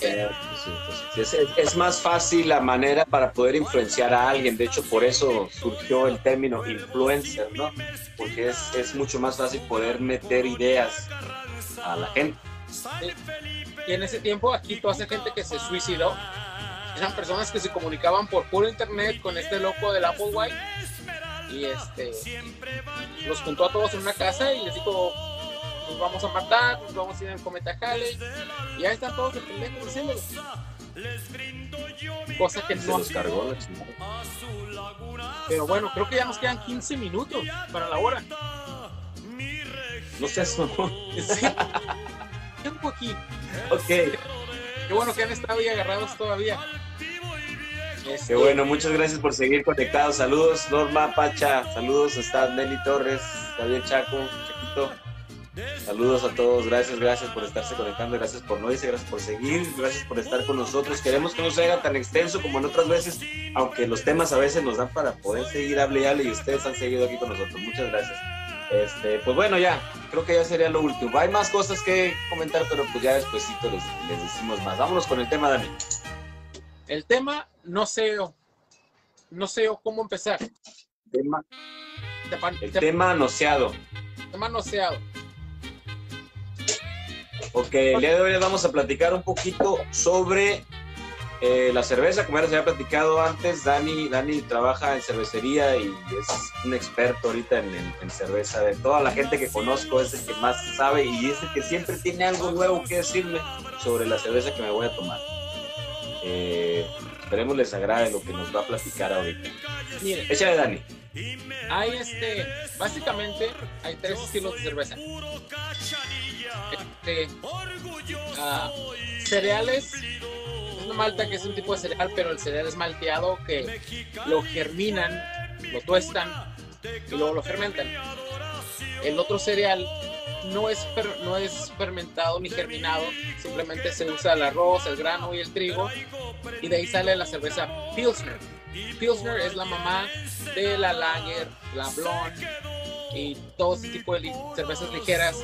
Speaker 1: Eh, sí, sí. Es, es- es más fácil la manera para poder influenciar a alguien. De hecho, por eso surgió el término influencer, ¿no? Porque es, es mucho más fácil poder meter ideas a la gente.
Speaker 2: Y en ese tiempo aquí toda esa gente que se suicidó eran personas que se comunicaban por puro internet con este loco del Applewhite y este los juntó a todos en una casa y les dijo nos vamos a matar, nos vamos a ir al cometa Halley y ahí están todos los pendejos haciéndolo. Cosa que
Speaker 1: Se
Speaker 2: no.
Speaker 1: los cargó.
Speaker 2: Pero bueno, creo que ya nos quedan 15 minutos para la hora.
Speaker 1: No seas mamón.
Speaker 2: Sí. Tiempo aquí.
Speaker 1: Ok.
Speaker 2: Qué bueno que han estado ahí agarrados todavía.
Speaker 1: Qué bueno, muchas gracias por seguir conectados. Saludos, Norma Pacha. Saludos, está Nelly Torres, Javier Chaco, Chaquito. Saludos a todos, gracias, gracias por estarse conectando, gracias por no irse, gracias por seguir, gracias por estar con nosotros. Queremos que no se haga tan extenso como en otras veces, aunque los temas a veces nos dan para poder seguir hable y hable y ustedes han seguido aquí con nosotros. Muchas gracias. Este, pues bueno, ya, creo que ya sería lo último. Hay más cosas que comentar, pero pues ya despuesito les, les decimos más. Vámonos con el tema, Dani.
Speaker 2: El tema, no sé, no sé cómo empezar.
Speaker 1: Tema,
Speaker 2: Tema,
Speaker 1: el tema noseado.
Speaker 2: tema noseado.
Speaker 1: Ok, el día de hoy les vamos a platicar un poquito sobre eh, la cerveza. Como ya les había platicado antes, Dani, Dani trabaja en cervecería y es un experto ahorita en, en- en cerveza. De toda la gente que conozco es el que más sabe y es el que siempre tiene algo nuevo que decirme sobre la cerveza que me voy a tomar. Eh, esperemos les agrade lo que nos va a platicar ahorita.
Speaker 2: Miren,
Speaker 1: Échale, Dani.
Speaker 2: hay este, básicamente hay tres estilos de cerveza. Este, ah, cereales, es una malta que es un tipo de cereal, pero el cereal es malteado que lo germinan, lo tuestan y luego lo fermentan. El otro cereal no es, no es fermentado ni germinado, simplemente se usa el arroz, el grano y el trigo, y de ahí sale la cerveza Pilsner. Pilsner es la mamá de la Lager, la Blonde y todo ese tipo de cervezas ligeras.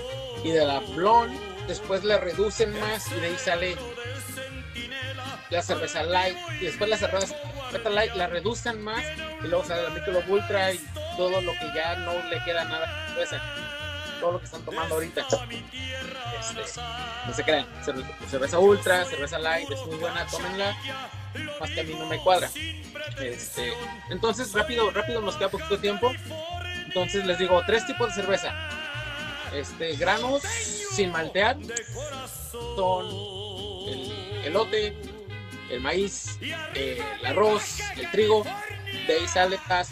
Speaker 2: Y de la Blonde, después la reducen más y de ahí sale la cerveza Light. Y después la cerveza Light la reducen más y luego sale la Michelob Ultra y todo lo que ya no le queda nada a la cerveza. Todo lo que están tomando ahorita. Este, no se crean. Cerve- Cerveza Ultra, cerveza Light, es muy buena, tómenla. Más que a mí no me cuadra. Este, entonces, rápido, rápido, nos queda poquito tiempo. Entonces les digo, tres tipos de cerveza. Este, granos sin maltear son el elote, el maíz, el arroz, el trigo. De ahí sale las.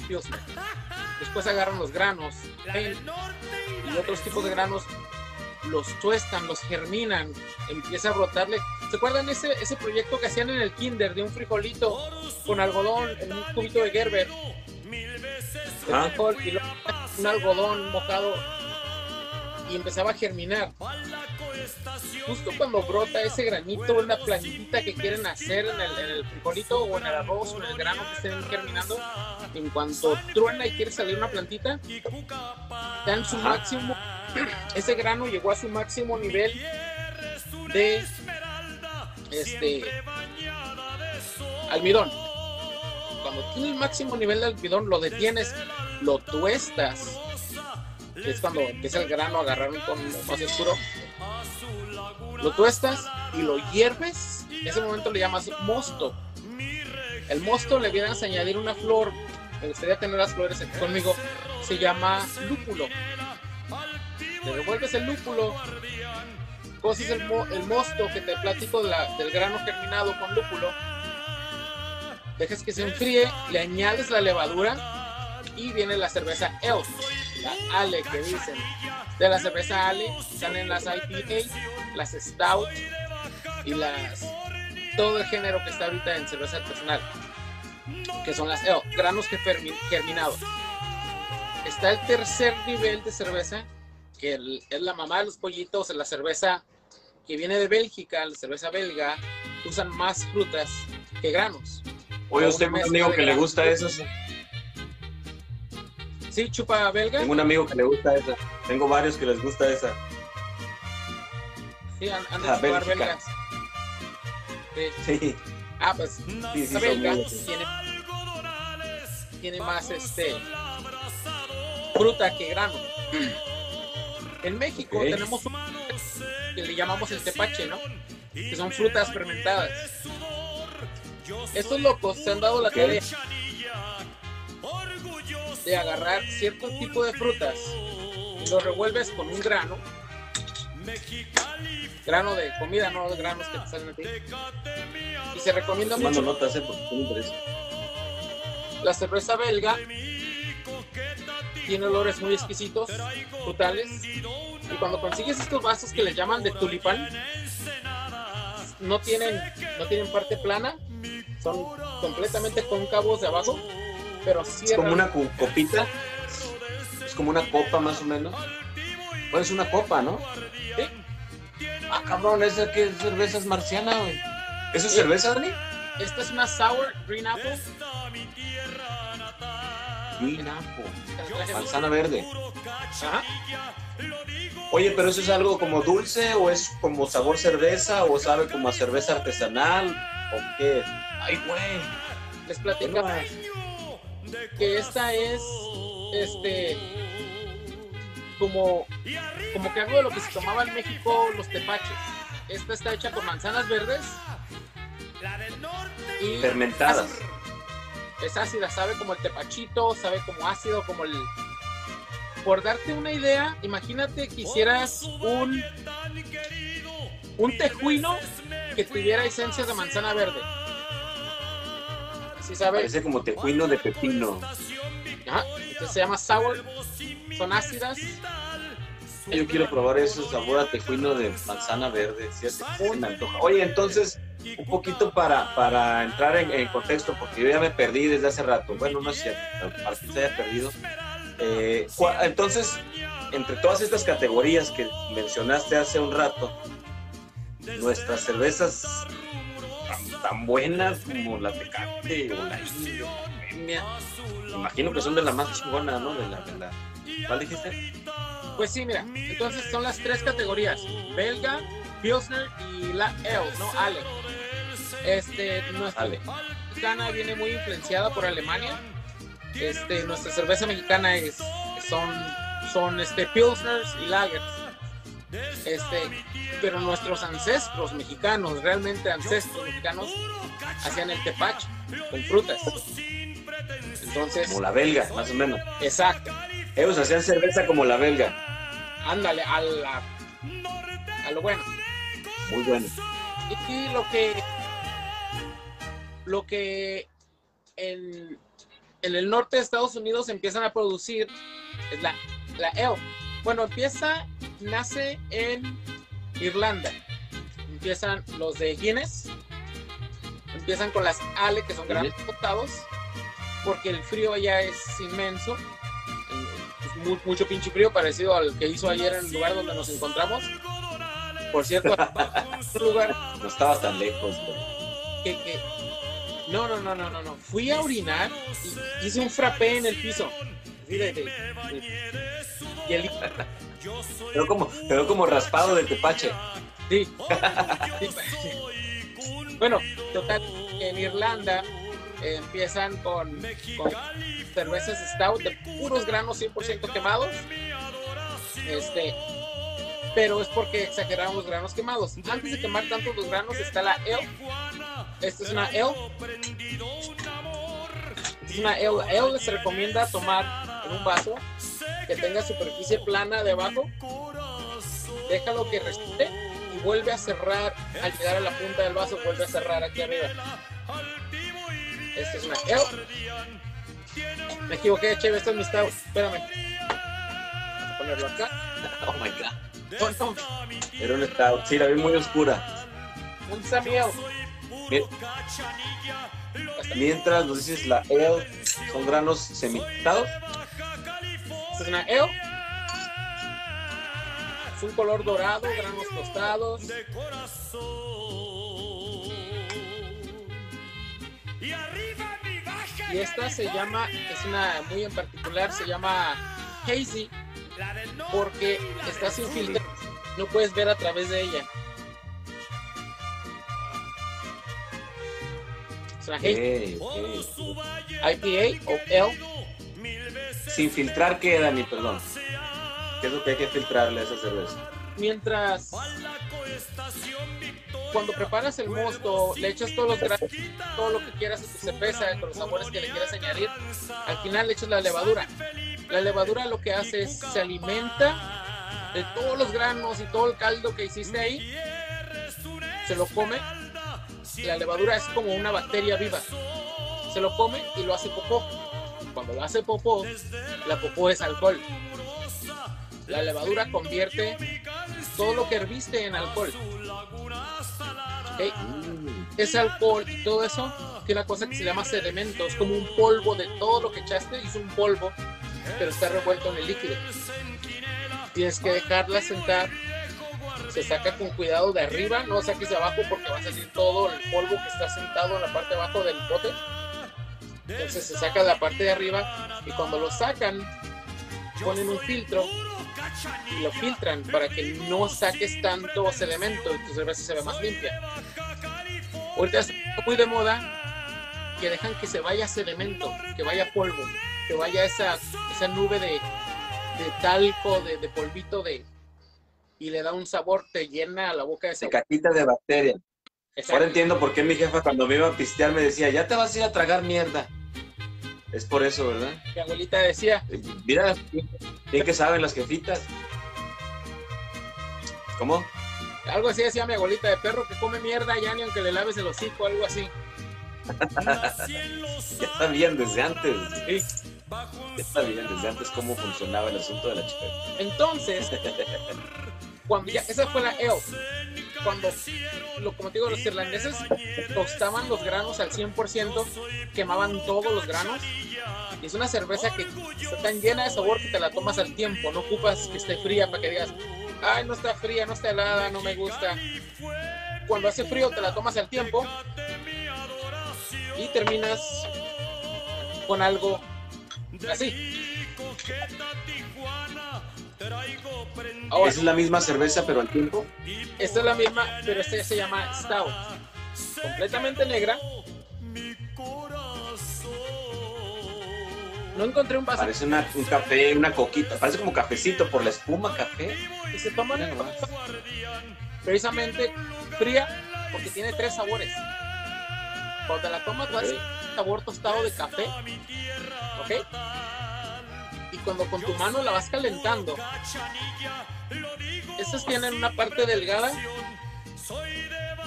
Speaker 2: Después agarran los granos y otros tipos de granos, los tuestan, los germinan, empieza a brotarle. ¿Se acuerdan ese, ese proyecto que hacían en el kinder de un frijolito con algodón en un cubito de Gerber? Un algodón mojado y empezaba a germinar. Justo cuando brota ese granito, una plantita que quieren hacer en el, en frijolito o en el arroz o en el grano que estén germinando, en cuanto truena y quiere salir una plantita, dan su
Speaker 1: Ajá.
Speaker 2: máximo, ese grano llegó a su máximo nivel de este almidón. Cuando tiene el máximo nivel de almidón, lo detienes, lo tuestas, es cuando empieza el grano a agarrar un tono más oscuro. Lo tuestas y lo hierves. En ese momento le llamas mosto. El mosto le vienes a añadir una flor. Me gustaría tener las flores aquí conmigo. Se llama lúpulo. Le revuelves el lúpulo. Coces el, mo- el mosto que te platico de la- del grano germinado con lúpulo. Dejas que se enfríe, le añades la levadura y viene la cerveza Ale, la Ale que dicen. De la cerveza Ale salen las IPA, las Stout y las todo el género que está ahorita en cerveza artesanal, que son las Ale, granos que germinados. Está el tercer nivel de cerveza, que es la mamá de los pollitos, la cerveza que viene de Bélgica, la cerveza belga, usan más frutas que granos. Una
Speaker 1: usted
Speaker 2: mezcla
Speaker 1: amigo que le gusta eso.
Speaker 2: Sí, chupa belga.
Speaker 1: Tengo un amigo que le gusta esa. Tengo varios que les gusta esa.
Speaker 2: Sí, han, han de chupar
Speaker 1: Bélgica.
Speaker 2: belgas. Sí.
Speaker 1: Sí,
Speaker 2: Ah, pues
Speaker 1: sí, sí.
Speaker 2: belga tiene, tiene más este fruta que grano. En México tenemos un que le llamamos el tepache, ¿no? Que son frutas fermentadas. Estos locos se han dado la
Speaker 1: Ok.
Speaker 2: tarea de agarrar cierto tipo de frutas y lo revuelves con un grano grano de comida, no de granos que te salen a ti. Y se recomienda mucho
Speaker 1: me interesa.
Speaker 2: la cerveza belga. Tiene olores muy exquisitos, frutales. Y cuando consigues estos vasos que les llaman de tulipán, no tienen, no tienen parte plana, son completamente cóncavos de abajo, pero
Speaker 1: Es como una copita. Es como una copa más o menos. Bueno, es una copa, ¿no?
Speaker 2: Sí.
Speaker 1: Ah, cabrón, esa que cerveza es marciana, güey. ¿Eso es cerveza, Dani?
Speaker 2: Esta es una sour green apple.
Speaker 1: Green apple. Manzana verde.
Speaker 2: Ajá.
Speaker 1: Oye, pero eso es algo como dulce o es como sabor cerveza o sabe como a cerveza artesanal o qué? Ay, güey.
Speaker 2: Les
Speaker 1: ¿qué
Speaker 2: platico
Speaker 1: no es?
Speaker 2: Que esta es este como como que algo de lo que se tomaba en México los tepaches. Esta está hecha con manzanas verdes y
Speaker 1: Fermentadas.
Speaker 2: es ácida, sabe como el tepachito, sabe como ácido, como el por darte una idea, imagínate que hicieras un un tejuino que tuviera esencias de manzana verde. Sabe,
Speaker 1: Parece como tejuino de pepino.
Speaker 2: Ajá, entonces se llama sour, son ácidas,
Speaker 1: Yo quiero probar ese sabor a tejuino de manzana verde. sí se me antoja. Oye, entonces, un poquito para, para entrar en, en contexto, porque yo ya me perdí desde hace rato. Bueno, no es cierto, para que se haya perdido. Eh, entonces, entre todas estas categorías que mencionaste hace un rato, nuestras cervezas tan, tan buenas como la Tecate o la Indio, Bohemia, me imagino que son de la más chingona, ¿no? De la, de la, ¿Cuál dijiste?
Speaker 2: Pues sí, mira, entonces son las tres categorías, belga, pilsner y la ale, ¿no? Ale. Este, nuestra
Speaker 1: Ale.
Speaker 2: mexicana viene muy influenciada por Alemania. Este, nuestra cerveza mexicana es, son, son este, pilsners y lagers. Este, pero nuestros ancestros mexicanos, realmente ancestros mexicanos, hacían el tepache con frutas. Entonces,
Speaker 1: Como la belga, más o menos.
Speaker 2: exacto.
Speaker 1: Ellos hacían cerveza como la belga.
Speaker 2: Ándale, a, la, a lo bueno.
Speaker 1: Muy bueno.
Speaker 2: Y lo que lo que en, en el norte de Estados Unidos empiezan a producir es la, la ale. Bueno, empieza, nace en Irlanda. Empiezan los de Guinness. Empiezan con las ale, que son grandes cortados, porque el frío allá es inmenso. Es mu- mucho pinche frío, parecido al que hizo ayer en el lugar donde nos encontramos. Por cierto, lugar
Speaker 1: No estaba tan lejos. güey.
Speaker 2: que, que- no, no, no, no, no, no. Fui a orinar y hice un frappé en el piso. Y el
Speaker 1: Quedó como, quedó como raspado de tepache.
Speaker 2: sí. Bueno, total, en Irlanda eh, empiezan con, con cervezas stout de puros granos 100% quemados. Este, pero es porque exageramos los granos quemados. Antes de quemar tanto los granos está la ale. Esta es una ale. Es una. La ale se recomienda tomar en un vaso que tenga superficie plana debajo. Déjalo que respire y vuelve a cerrar al llegar a la punta del vaso, vuelve a cerrar aquí arriba. Esta es una ale. Me equivoqué, Cheve, esto es mi stout. Espérame. Vamos a ponerlo acá.
Speaker 1: Oh my god.
Speaker 2: No, no,
Speaker 1: Era un stout. Sí, la vi muy oscura.
Speaker 2: un.
Speaker 1: Mi- Mientras nos dices la ale, son granos semitados.
Speaker 2: Es una ale. Es un color dorado, granos tostados. Y esta se llama, es una muy en particular, se llama Hazy porque está sin filtro. No puedes ver a través de ella. Es una Hazy
Speaker 1: Ok, ok.
Speaker 2: IPA o L.
Speaker 1: Sin filtrar, ¿qué, Dani? Perdón. ¿Qué es lo que hay que filtrarle a esa cerveza?
Speaker 2: Mientras cuando preparas el mosto, le echas todos los granos, todo lo que quieras a tu cerveza, con los sabores que le quieras añadir. Al final le echas la levadura. La levadura lo que hace es se alimenta de todos los granos y todo el caldo que hiciste ahí se lo come, la levadura es como una bacteria viva. Se lo come y lo hace popó. Cuando lo hace popó, la popó es alcohol. La levadura convierte todo lo que herviste en alcohol. ¿Ok? Ese alcohol y todo eso tiene una cosa que se llama sedimento. Es como un polvo de todo lo que echaste. Es un polvo, pero está revuelto en el líquido. Tienes que dejarla sentar. Se saca con cuidado de arriba, no saques de abajo porque va a salir todo el polvo que está sentado en la parte de abajo del bote. Entonces se saca de la parte de arriba y cuando lo sacan, ponen un filtro y lo filtran para que no saques tanto sedimento y tu cerveza se ve más limpia. Ahorita está muy de moda que dejan que se vaya sedimento, que vaya polvo, que vaya esa, esa nube de, de talco, de, de polvito de y le da un sabor, te llena la boca de sabor.
Speaker 1: cajita de bacteria.
Speaker 2: Exacto.
Speaker 1: Ahora entiendo por qué mi jefa cuando me iba a pistear me decía, ya te vas a ir a tragar mierda. Es por eso, ¿verdad?
Speaker 2: Mi abuelita decía,
Speaker 1: Mira, bien que saben las jefitas. ¿Cómo?
Speaker 2: algo así decía mi abuelita de perro que come mierda ya ni aunque le laves el hocico, algo así.
Speaker 1: Ya sabían desde antes.
Speaker 2: Sí.
Speaker 1: Ya sabían desde antes cómo funcionaba el asunto de la chica.
Speaker 2: Entonces, cuando ya, esa fue la ale. Cuando, lo, como te digo, los irlandeses tostaban los granos al 100%, quemaban todos los granos. Y es una cerveza que está tan llena de sabor que te la tomas al tiempo. No ocupas que esté fría para que digas, ay, no está fría, no está helada, no me gusta. Cuando hace frío te la tomas al tiempo y terminas con algo así.
Speaker 1: Esa es la misma cerveza, pero al tiempo.
Speaker 2: esta es la misma, pero esta se llama Stout. Completamente negra. No encontré un vaso
Speaker 1: Parece una- un café, una coquita. Parece como cafecito por la espuma, café.
Speaker 2: que se toma
Speaker 1: nomás.
Speaker 2: precisamente fría porque tiene tres sabores. Cuando te la tomas vas
Speaker 1: Ok.
Speaker 2: a sabor tostado de café. ¿Ok? Y cuando con tu mano la vas calentando, estas tienen una parte delgada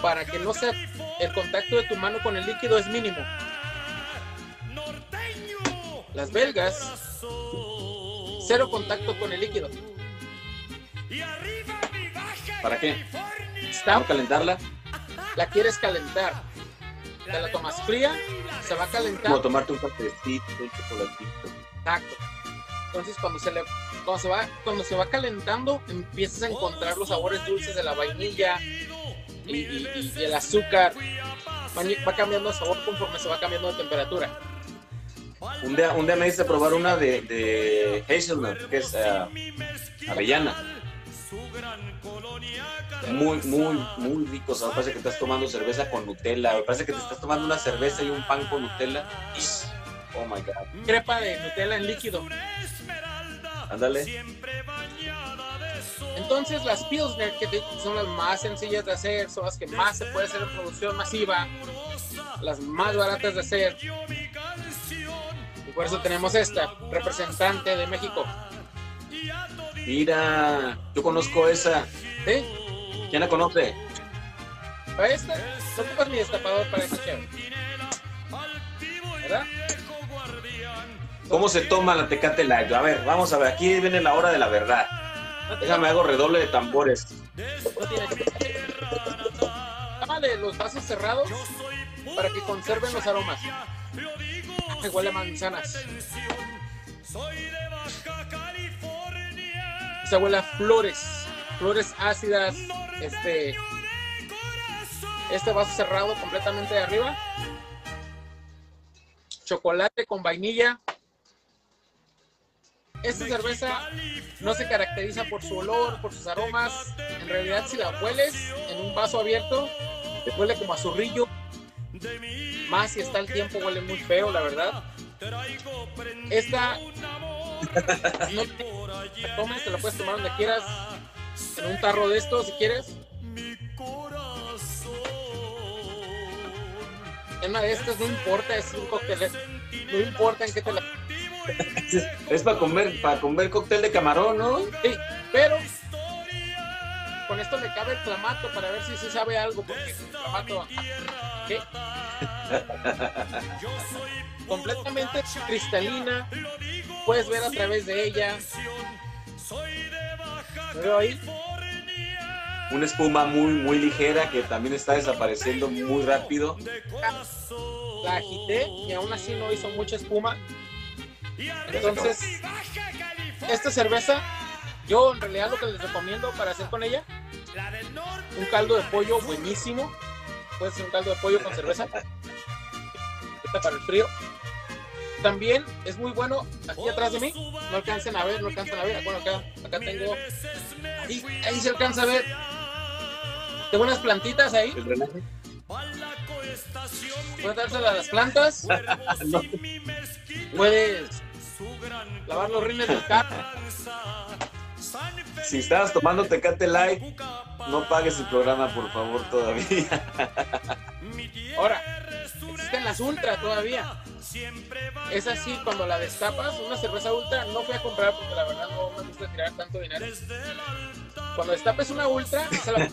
Speaker 2: para que no sea el contacto de tu mano con el líquido es mínimo. Las belgas, cero contacto con el líquido.
Speaker 1: ¿Para qué?
Speaker 2: Stout
Speaker 1: ¿Vamos a calentarla?
Speaker 2: la quieres calentar. Te la tomas fría, se va a calentar.
Speaker 1: Como tomarte un cafecito, un chocolatito.
Speaker 2: Exacto. Entonces cuando se le cuando se va cuando se va calentando empiezas a encontrar los sabores dulces de la vainilla y, y- y el azúcar. Va, va cambiando de sabor conforme se va cambiando de temperatura.
Speaker 1: Un día, un día me hice probar una de, de hazelnut, que es ah, avellana. Muy, muy, muy rico. O sea, parece que estás tomando cerveza con Nutella. Me parece que te estás tomando una cerveza y un pan con Nutella. Oh my God.
Speaker 2: Crepa de Nutella en líquido.
Speaker 1: Ándale.
Speaker 2: Entonces las Pilsner, que son las más sencillas de hacer, son las que más se puede hacer en producción masiva, las más baratas de hacer. Y por eso tenemos esta, representante de México.
Speaker 1: Mira, yo conozco esa.
Speaker 2: ¿Sí?
Speaker 1: ¿Quién la conoce?
Speaker 2: Para esta, no ocupas mi destapador para esta chévere. ¿Verdad?
Speaker 1: ¿Cómo se toma la Tecate Light? A ver, vamos a ver. Aquí viene la hora de la verdad. Déjame hago redoble de tambores.
Speaker 2: Tómale los vasos cerrados para que conserven los aromas. Que huele a manzanas. Se huele a flores, flores ácidas. Este, este vaso cerrado completamente de arriba. Chocolate con vainilla. Esta cerveza no se caracteriza por su olor, por sus aromas. En realidad, si la hueles en un vaso abierto, te huele como a. Más si está el tiempo, huele muy feo, la verdad. Esta, no te la tomes, te la puedes tomar donde quieras. En un tarro de estos, si quieres. En una de estas, no importa, es un cóctel. No importa en qué te la
Speaker 1: Es para comer, para comer cóctel de camarón, ¿no?
Speaker 2: Sí, pero con esto le cabe el clamato para ver si se sabe algo, porque el clamato. ¿Qué? Completamente cristalina. Puedes ver a través de ella. ¿Me veo ahí?
Speaker 1: Una espuma muy, muy ligera que también está desapareciendo muy rápido.
Speaker 2: La agité y aún así no hizo mucha espuma. Entonces, esta cerveza, yo en realidad lo que les recomiendo para hacer con ella, un caldo de pollo buenísimo. Puede ser un caldo de pollo con cerveza. Esta para el frío. También es muy bueno aquí atrás de mí. No alcancen a ver, no alcanzan a ver. Bueno, acá, acá tengo. Ahí, ahí se alcanza a ver. Tengo unas plantitas ahí. Puedes dársela a las plantas.
Speaker 1: No.
Speaker 2: Puedes lavar los rines del carro.
Speaker 1: Si estabas tomando Tecate Light, no pagues el programa, por favor, todavía.
Speaker 2: Ahora, existen las ultra todavía. Es así, cuando la destapas, una cerveza ultra, no fui a comprar porque la verdad no me gusta tirar tanto dinero. Cuando destapes una ultra, se la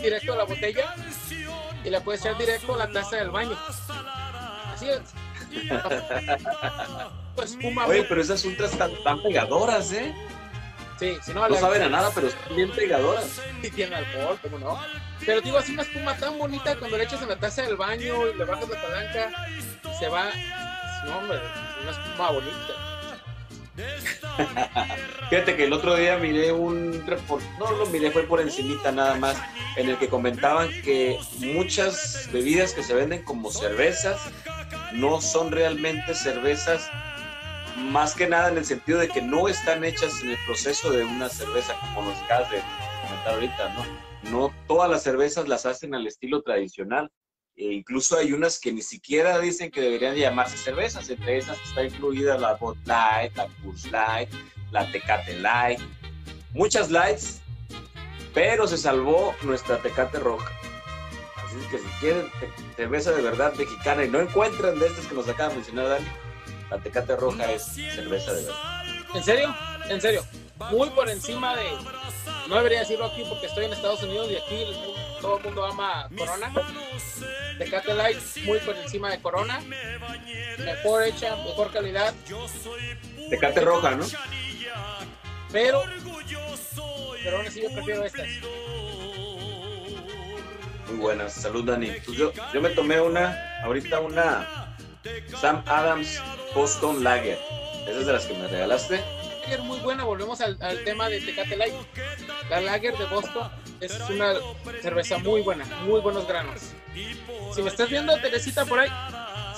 Speaker 2: directo a la botella y la puedes echar directo a la taza del baño. Así es. Pues, espuma,
Speaker 1: Oye, pero esas ultras están tan pegadoras, ¿eh?
Speaker 2: sí, si no,
Speaker 1: No saben a nada, pero están bien pegadoras.
Speaker 2: Sí tiene alcohol, ¿cómo no? Pero digo, así una espuma tan bonita cuando le echas en la taza del baño y le bajas la palanca, se va. No, hombre, una espuma bonita.
Speaker 1: Fíjate que el otro día miré un report, no lo miré, fue por encimita nada más, en el que comentaban que muchas bebidas que se venden como cervezas no son realmente cervezas, más que nada en el sentido de que no están hechas en el proceso de una cerveza, como nos acabas de comentar ahorita, ¿no? No todas las cervezas las hacen al estilo tradicional. E incluso hay unas que ni siquiera dicen que deberían llamarse cervezas, entre esas está incluida la Bud Light, la Coors Light, la Tecate Light, muchas lights, pero se salvó nuestra Tecate Roja. Así que si quieren cerveza de verdad mexicana y no encuentran de estas que nos acaba de mencionar Dani, la Tecate Roja es cerveza de verdad.
Speaker 2: ¿En serio? En serio. Muy por encima de. No debería decirlo aquí porque estoy en Estados Unidos y aquí todo el mundo ama Corona. Tecate Light, muy por encima de Corona. Mejor hecha, mejor calidad.
Speaker 1: Tecate Roja, ¿no?
Speaker 2: Pero. Pero aún así yo prefiero estas.
Speaker 1: Muy buenas. Salud, Dani. Pues yo, yo me tomé una, ahorita una Sam Adams Boston Lager. Esa es de las que me regalaste.
Speaker 2: Lager muy buena, volvemos al, al tema de Tecate Light. La Lager de Boston es una cerveza muy buena, muy buenos granos. Si me estás viendo, Teresita, por ahí,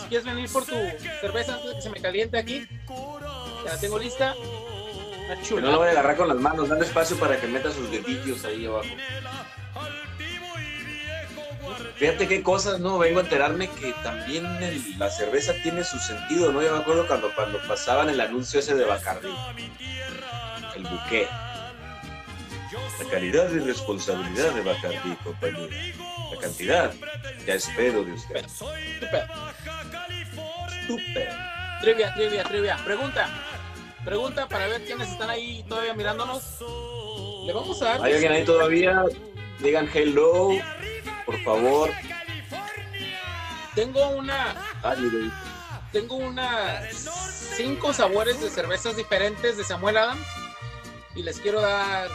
Speaker 2: si quieres venir por tu cerveza antes de que se me caliente aquí, ya la tengo lista.
Speaker 1: Que
Speaker 2: chula.
Speaker 1: no lo voy a agarrar con las manos, dale espacio para que meta sus dedillos ahí abajo. Fíjate qué cosas, ¿no? Vengo a enterarme que también el- la cerveza tiene su sentido, ¿no? Yo me acuerdo cuando, cuando pasaban el anuncio ese de Bacardi. El buque. La calidad y responsabilidad de Bacardi, compañía. La cantidad, ya espero de usted.
Speaker 2: Súper. Trivia, trivia, trivia. Pregunta. Pregunta para ver quiénes están ahí todavía mirándonos. Le vamos a dar.
Speaker 1: ¿Hay alguien ahí todavía? Digan hello, por favor.
Speaker 2: Tengo una.
Speaker 1: Ay.
Speaker 2: Tengo una. Cinco sabores de cervezas diferentes de Samuel Adams. Y les quiero dar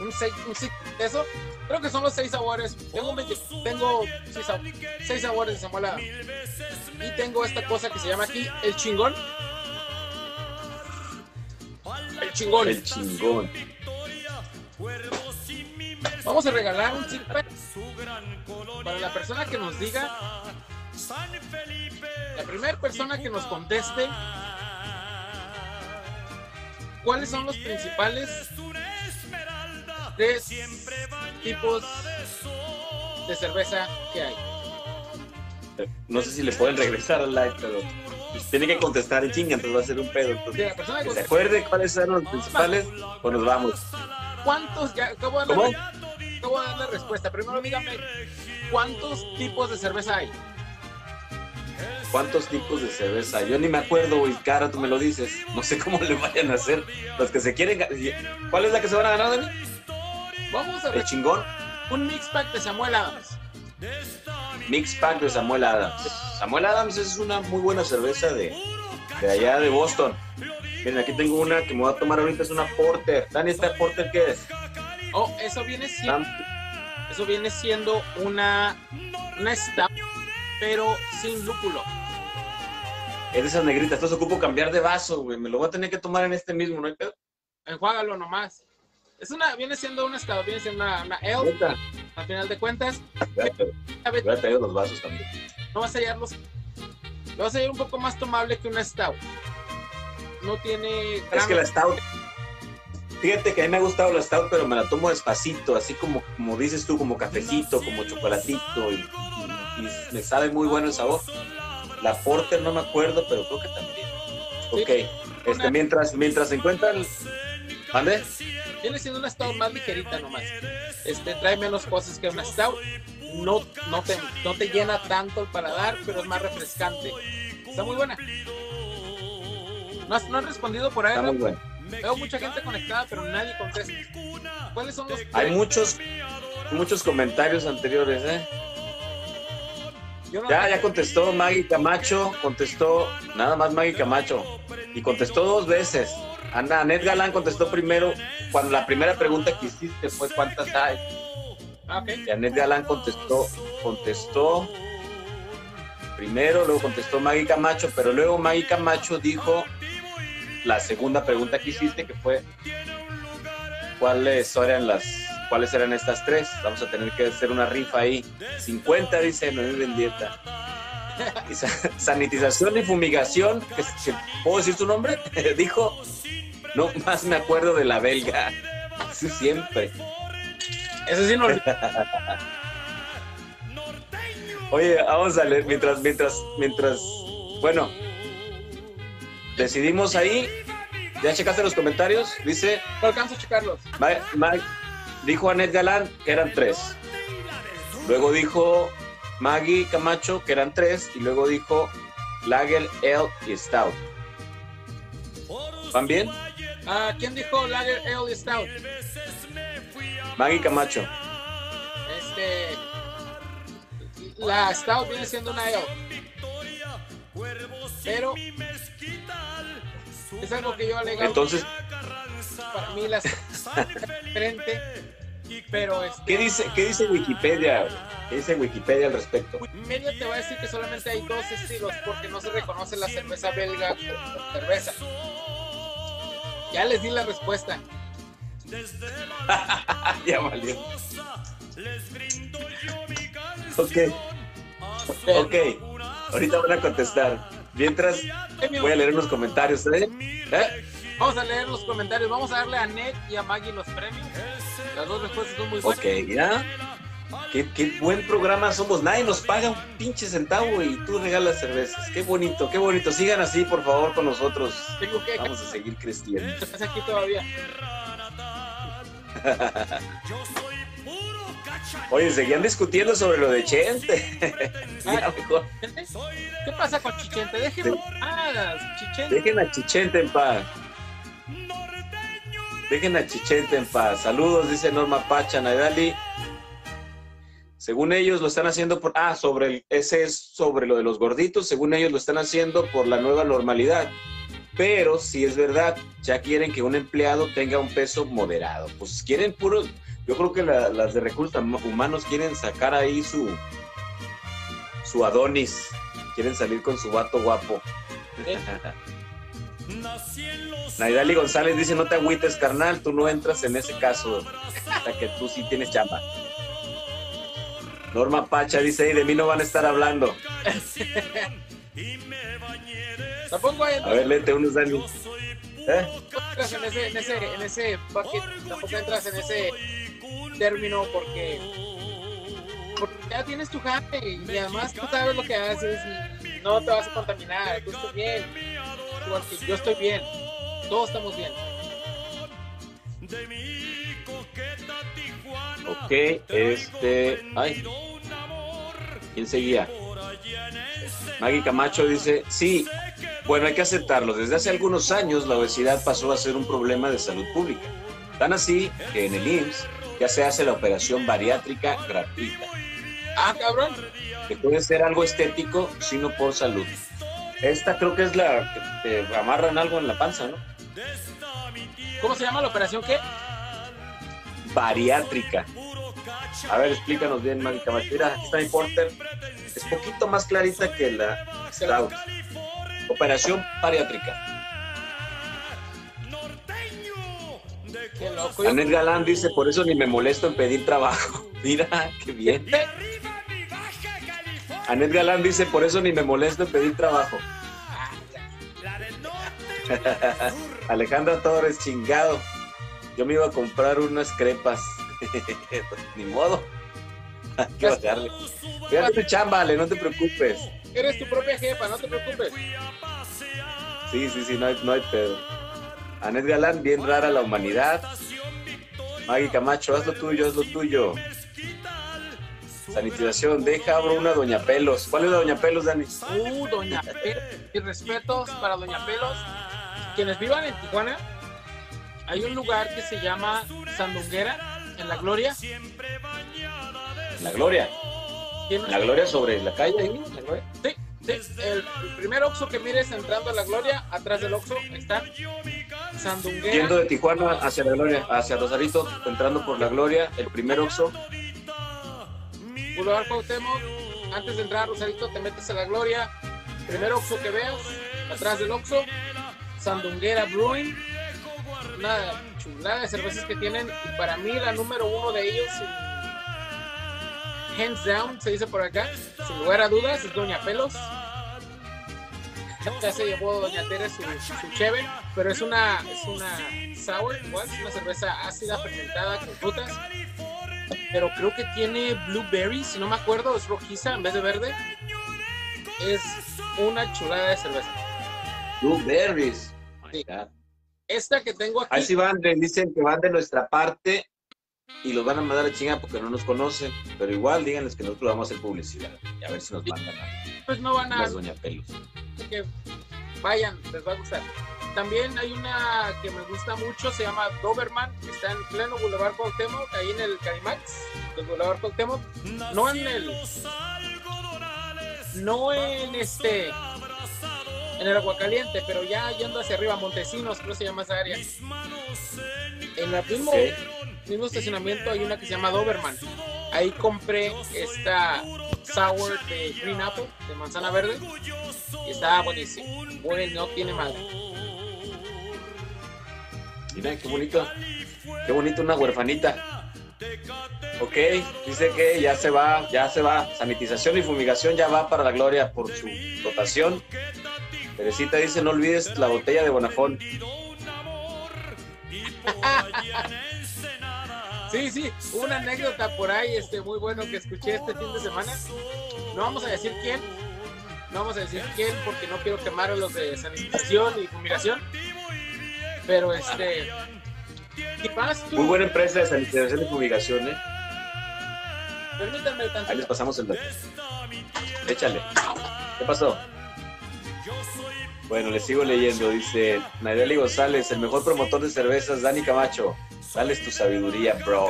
Speaker 2: un seis, un seis de eso. Creo que son los seis sabores. Tengo, un 20 tengo seis, sab- seis sabores de Samuel Adams. Y tengo esta cosa que se llama aquí el chingón. El chingón.
Speaker 1: El chingón.
Speaker 2: Vamos a regalar un pack para la persona que nos diga, la primera persona que nos conteste, cuáles son los principales tres tipos de cerveza que hay.
Speaker 1: No sé si le pueden regresar al live, pero tiene que contestar en chinga, entonces va a ser un pedo. Entonces,
Speaker 2: la persona que
Speaker 1: que se
Speaker 2: conteste,
Speaker 1: acuerde cuáles son los principales, pues nos vamos.
Speaker 2: ¿cuántos? Ya acabo
Speaker 1: ¿Cómo?
Speaker 2: darle, acabo de darle respuesta. Primero dígame, ¿cuántos tipos de cerveza hay?
Speaker 1: ¿Cuántos tipos de cerveza? Yo ni me acuerdo, güey. Cara, tú me lo dices. No sé cómo le vayan a hacer los que se quieren. ¿Cuál es la que se van a ganar, Dani?
Speaker 2: Vamos a
Speaker 1: El
Speaker 2: ver
Speaker 1: chingón
Speaker 2: un mix pack de Samuel Adams.
Speaker 1: Mix Pack de Samuel Adams. Samuel Adams es una muy buena cerveza de, de allá de Boston. Miren, aquí tengo una que me voy a tomar ahorita, es una Porter. Dani, ¿esta Porter qué es?
Speaker 2: Oh, eso viene siendo, eso viene siendo una, una stout, pero sin lúpulo.
Speaker 1: Es de esas negritas, entonces ocupo cambiar de vaso, güey. Me lo voy a tener que tomar en este mismo, ¿no hay pedo?
Speaker 2: Enjuágalo nomás. Es una, viene siendo una stout, viene siendo una, una
Speaker 1: Neta.
Speaker 2: al final de cuentas.
Speaker 1: Voy a traer- los vasos también.
Speaker 2: no vas a hallarlos. Lo vas a hallar un poco más tomable que una stout. No tiene.
Speaker 1: Es que la Stout. Fíjate que a mí me ha gustado la Stout, pero me la tomo despacito, así como, como dices tú, como cafecito, como chocolatito, y, y- y me sabe muy bueno el sabor. La Porter no me acuerdo, pero creo que también. Ok, este, mientras, mientras se encuentran. ¿Mande?
Speaker 2: Viene siendo una stout más ligerita nomás. Este, trae menos cosas que una stout. No, no, te, no te llena tanto el paladar, pero es más refrescante. Está muy buena. No, has- no respondido por ahí.
Speaker 1: Está muy
Speaker 2: ¿no? Veo mucha gente conectada, pero nadie contesta. ¿Cuáles son los
Speaker 1: Hay muchos, muchos comentarios anteriores, ¿eh?
Speaker 2: No-
Speaker 1: Ya, ya contestó Maggie Camacho, contestó nada más Maggie Camacho y contestó dos veces. Ana, Anet Galán contestó primero cuando la primera pregunta que hiciste fue cuántas hay.
Speaker 2: Ah.
Speaker 1: Y Anet Galán contestó, contestó primero, luego contestó Maggie Camacho, pero luego Maggie Camacho dijo la segunda pregunta que hiciste que fue cuáles eran las cuáles eran estas tres. Vamos a tener que hacer una rifa ahí. 50 dice Noemí Bendieta. Sanitización y fumigación, ¿puedo decir su nombre? Dijo, no más me acuerdo de la belga. Siempre.
Speaker 2: Eso sí no
Speaker 1: Oye, vamos a leer mientras, mientras, mientras, bueno, decidimos ahí. ¿Ya checaste los comentarios? Dice,
Speaker 2: no alcanzo a checarlos.
Speaker 1: Ma- Ma- dijo Anet Galán que eran tres. Luego dijo Maggie Camacho que eran tres. Y luego dijo Lager, Ale y Stout. ¿Van bien?
Speaker 2: Ah, ¿Quién dijo Lager Ale y Stout?
Speaker 1: Maggie Camacho.
Speaker 2: Este. La Stout viene siendo una Ale. Pero. Es algo que yo alegaba.
Speaker 1: Entonces,
Speaker 2: para mí la Stout es diferente. Pero este,
Speaker 1: ¿qué dice, qué dice Wikipedia? ¿Qué dice Wikipedia al respecto?
Speaker 2: Wikipedia te va a decir que solamente hay dos estilos porque no se reconoce la cerveza belga como cerveza. Ya les di la respuesta.
Speaker 1: ya valió. Ok, ok. Ahorita van a contestar. Mientras voy a leer unos comentarios. ¿eh? ¿Eh?
Speaker 2: Vamos a leer los comentarios. Vamos a darle a Ned y a Maggie los premios. Las dos respuestas son muy buenas.
Speaker 1: Ok, ya. Qué, qué buen programa somos. Nadie nos paga un pinche centavo y tú regalas cervezas. Qué bonito, qué bonito. Sigan así, por favor, con nosotros.
Speaker 2: Tengo que
Speaker 1: Vamos a seguir creciendo.
Speaker 2: aquí todavía.
Speaker 1: Oye, seguían discutiendo sobre lo de Chente.
Speaker 2: ¿Qué pasa con Chichente? Déjenlo. Ah, Chichente.
Speaker 1: Dejen a Chichente en paz. Dejen a Chichente en paz. Saludos, dice Norma Pacha, Naidali. Según ellos lo están haciendo por... Ah, sobre el, ese es sobre lo de los gorditos. Según ellos lo están haciendo por la nueva normalidad. Pero si es verdad, ya quieren que un empleado tenga un peso moderado. Pues quieren puro... Yo creo que la- las de recursos humanos quieren sacar ahí su... Su Adonis. Quieren salir con su vato guapo. Naidali González dice, no te agüites, carnal, tú no entras en ese caso, hasta que tú sí tienes chamba. Norma Pacha dice, "Ey, de mí no van a estar hablando.
Speaker 2: Tampoco hay-
Speaker 1: A ver, léete unos, Dani. ¿Eh?
Speaker 2: entras en ese, en ese, en ese bucket, tampoco entras en ese término porque, ya tienes tu jale y además tú sabes lo que haces y no te vas a contaminar, tú estás bien, yo estoy bien, todos estamos bien.
Speaker 1: Ok, este... Ay. ¿Quién seguía? Maggie Camacho dice, sí, bueno, hay que aceptarlo. Desde hace algunos años la obesidad pasó a ser un problema de salud pública. Tan así que en el IMSS ya se hace la operación bariátrica gratuita,
Speaker 2: Ah, cabrón.
Speaker 1: que puede ser algo estético, sino por salud. Esta creo que es la que te amarran algo en la panza, ¿no?
Speaker 2: ¿Cómo se llama la operación qué?
Speaker 1: Bariátrica. A ver, explícanos bien, Maggie Camacho. Mira, Porter. Es poquito más clarita que la Stout. Operación bariátrica.
Speaker 2: Yo-
Speaker 1: Anet Galán dice, por eso ni me molesto en pedir trabajo. Mira, qué bien. Anet Galán dice, por eso ni me molesto en pedir trabajo. Alejandra Torres, chingado. Yo me iba a comprar unas crepas. ni modo. Hay que bajarle. Fíjate tu chamba, Ale, no te preocupes.
Speaker 2: Eres tu propia jefa, no te preocupes.
Speaker 1: Sí, sí, sí, no hay, no hay pedo. Anet Galán, bien rara la humanidad. Maggie Camacho, haz lo tuyo, haz lo tuyo. Sanitización, deja abro una Doña Pelos. ¿Cuál es la Doña Pelos, Dani?
Speaker 2: Uh, Doña Pelos. Y respetos para Doña Pelos. Quienes vivan en Tijuana, hay un lugar que se llama Sandunguera, en La Gloria.
Speaker 1: La Gloria.
Speaker 2: Tiene-
Speaker 1: La Gloria sobre la calle, ahí, la Gloria.
Speaker 2: Sí, sí. El, el primer Oxxo que mires entrando a La Gloria, atrás del Oxxo está Sandunguera.
Speaker 1: Yendo de Tijuana hacia la Gloria, hacia Rosarito, entrando por la Gloria, el primer Oxxo.
Speaker 2: Boulevard Cuauhtémoc, antes de entrar a Rosarito te metes a la Gloria, primer Oxxo que veas, atrás del Oxxo, Sandunguera Brewing, una chulada de cervezas que tienen, y para mí la número uno de ellos, hands down, se dice por acá, sin lugar a dudas, es Doña Pelos. Ya se llevó Doña Tere su, su cheve, pero es una, es una sour, igual, es una cerveza ácida fermentada con frutas pero creo que tiene blueberry, si no me acuerdo, es rojiza en vez de verde. Es una chulada de cerveza.
Speaker 1: Blueberries.
Speaker 2: Sí. Esta que tengo aquí,
Speaker 1: Ahí sí van, dicen que van de nuestra parte y los van a mandar a chingar porque no nos conocen. Pero igual díganles que nosotros vamos a hacer publicidad. Y a ver si nos mandan a
Speaker 2: pues no van a
Speaker 1: las Doña Pelos.
Speaker 2: que vayan, les va a gustar. También hay una que me gusta mucho, se llama Doberman, que está en pleno Boulevard Cuauhtémoc, ahí en el Carimax del Boulevard Cuauhtémoc. No en el... No en este... En el Aguacaliente, pero ya yendo hacia arriba, Montesinos, creo que se llama esa área. En el mismo,
Speaker 1: Ok.
Speaker 2: Mismo estacionamiento hay una que se llama Doberman. Ahí compré esta sour de Green Apple, de manzana verde. Y está buenísimo. Bueno, no tiene madre.
Speaker 1: Mira, qué bonito. Qué bonito una huerfanita. Ok, dice que ya se va, ya se va. Sanitización y fumigación ya va para la gloria por su dotación. Teresita dice, no olvides la botella de Bonafón.
Speaker 2: Sí, sí, una anécdota por ahí este, muy bueno que escuché este fin de semana. No vamos a decir quién, no vamos a decir quién porque no quiero quemar a los de sanitización y fumigación. Pero este, tú,
Speaker 1: Muy buena empresa de sanitización y fumigación, ¿eh?
Speaker 2: permítanme
Speaker 1: Ahí les pasamos el dato. Échale. ¿Qué pasó? Bueno, les sigo leyendo. Dice Nayeli González, el mejor promotor de cervezas, Dani Camacho. Dales tu sabiduría, bro.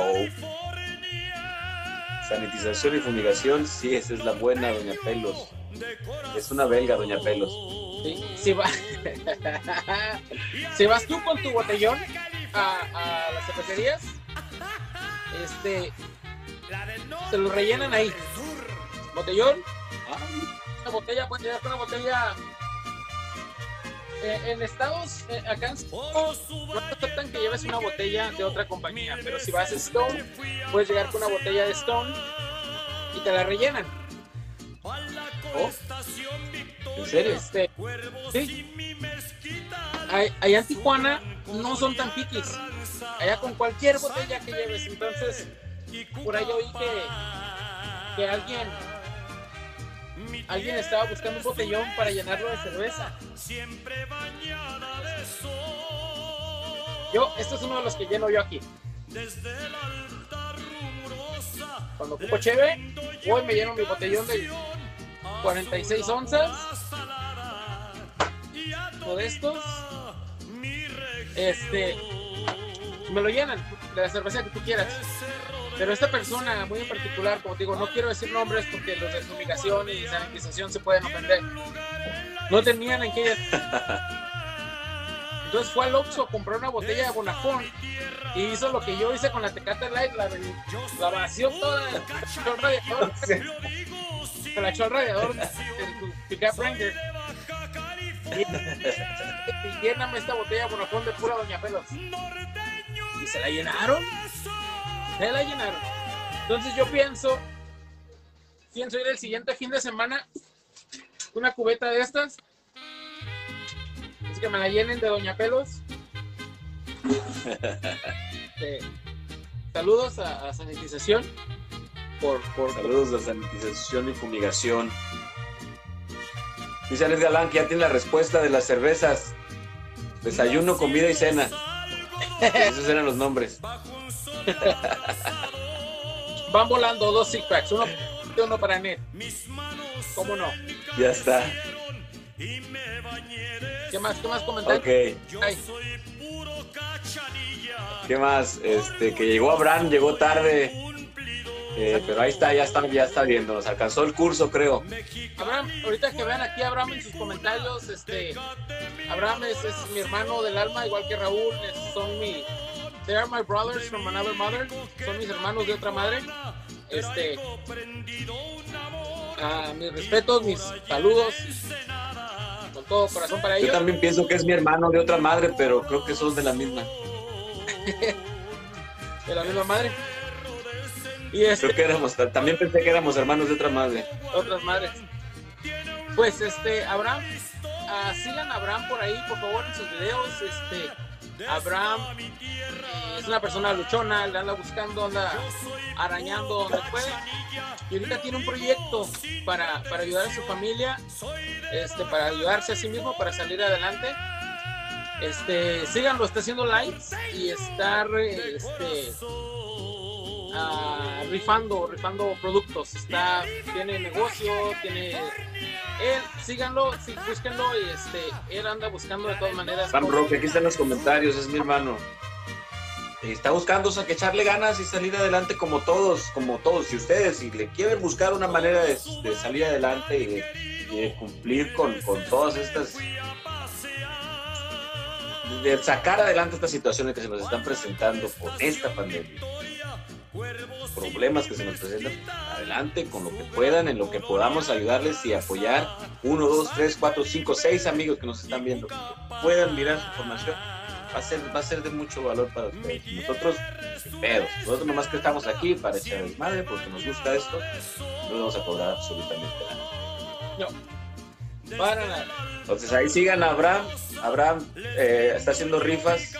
Speaker 1: Sanitización y fumigación, sí, esa es la buena, Doña Pelos. Es una belga, Doña Pelos.
Speaker 2: Sí, si, va- si vas tú con tu botellón a, a las cervecerías, este, te lo rellenan ahí. Botellón, una botella, puedes llegar una botella. Eh, en Estados, eh, acá en no aceptan que lleves una botella de otra compañía, pero si vas a Stone, puedes llegar con una botella de Stone y te la rellenan.
Speaker 1: Oh, ¿En serio?
Speaker 2: Este, sí. Allá en Tijuana no son tan piquis. Allá con cualquier botella que lleves. Entonces, por ahí oí que, que alguien, alguien estaba buscando un botellón para llenarlo de cerveza. Yo, este es uno de los que lleno yo aquí. Cuando ocupo cheve, voy y me lleno mi botellón de 46 onzas. Uno de estos. Este. me lo llenan de la cerveza que tú quieras. Pero esta persona, muy en particular, como te digo, no quiero decir nombres porque los de fumigación y sanitización se pueden ofender. No tenían en qué. Entonces fue al Oxxo, compró una botella de Bonafón y hizo lo que yo hice con la Tecate Light, la, la vació toda, la echó al radiador, la echó al radiador Ranger. Y lléname esta botella de Bonafón de pura Doña Pelos. Y se la llenaron. Se la llenaron. Entonces yo pienso, pienso ir el siguiente fin de semana, una cubeta de estas. Es que me la llenen de Doña Pelos. Este, saludos a, a sanitización por, por
Speaker 1: Saludos a sanitización y fumigación. Dice Alex Galán que ya tiene la respuesta de las cervezas. Desayuno, comida y cena. Esos eran los nombres.
Speaker 2: van volando dos six packs, uno, uno para Net. ¿Cómo no?
Speaker 1: Ya está.
Speaker 2: ¿Qué más? ¿Qué más comentarios?
Speaker 1: Ok.
Speaker 2: Ay,
Speaker 1: ¿Qué más? Este, que llegó Abraham, llegó tarde. Eh, pero ahí está, ya está, ya está viendo. Nos alcanzó el curso, creo.
Speaker 2: Abraham, ahorita que vean aquí Abraham en sus comentarios, este, Abraham es, es mi hermano del alma, igual que Raúl, es- son mi, they are my brothers from another mother, son mis hermanos de otra madre. Este, ah, mis respetos, mis saludos, con todo corazón para
Speaker 1: Yo
Speaker 2: ellos.
Speaker 1: también pienso que es mi hermano de otra madre, pero creo que son de la misma.
Speaker 2: de la misma madre. Y este,
Speaker 1: Creo que éramos, también pensé que éramos hermanos de otra madre.
Speaker 2: otras madres. Pues este, Abraham, ah, sigan a Abraham por ahí, por favor, en sus videos. Este, Abraham es una persona luchona, le anda buscando, anda arañando donde puede. Y ahorita tiene un proyecto para, para ayudar a su familia, este, para ayudarse a sí mismo, para salir adelante. Este, síganlo, está haciendo lives y está re- este, rifando, rifando productos. Está, tiene negocio, tiene él, síganlo, sí, búsquenlo y este, él anda buscando de todas maneras.
Speaker 1: Sam Roque, aquí están los comentarios, es mi hermano. Está buscando o echarle ganas y salir adelante como todos, como todos. Si ustedes, si le quieren buscar una manera de, salir adelante y de, cumplir con, con todas estas, de sacar adelante estas situaciones que se nos están presentando por esta pandemia, problemas que se nos presentan, adelante con lo que puedan, en lo que podamos ayudarles y apoyar. Uno, dos, tres, cuatro, cinco, seis amigos que nos están viendo, que puedan mirar su información, va a ser, va a ser de mucho valor para ustedes. Nosotros, pedos, nosotros nomás que estamos aquí para echar desmadre, porque nos gusta esto, no vamos a cobrar absolutamente nada.
Speaker 2: Para nada.
Speaker 1: Entonces ahí sigan a Abraham. Abraham eh, está haciendo rifas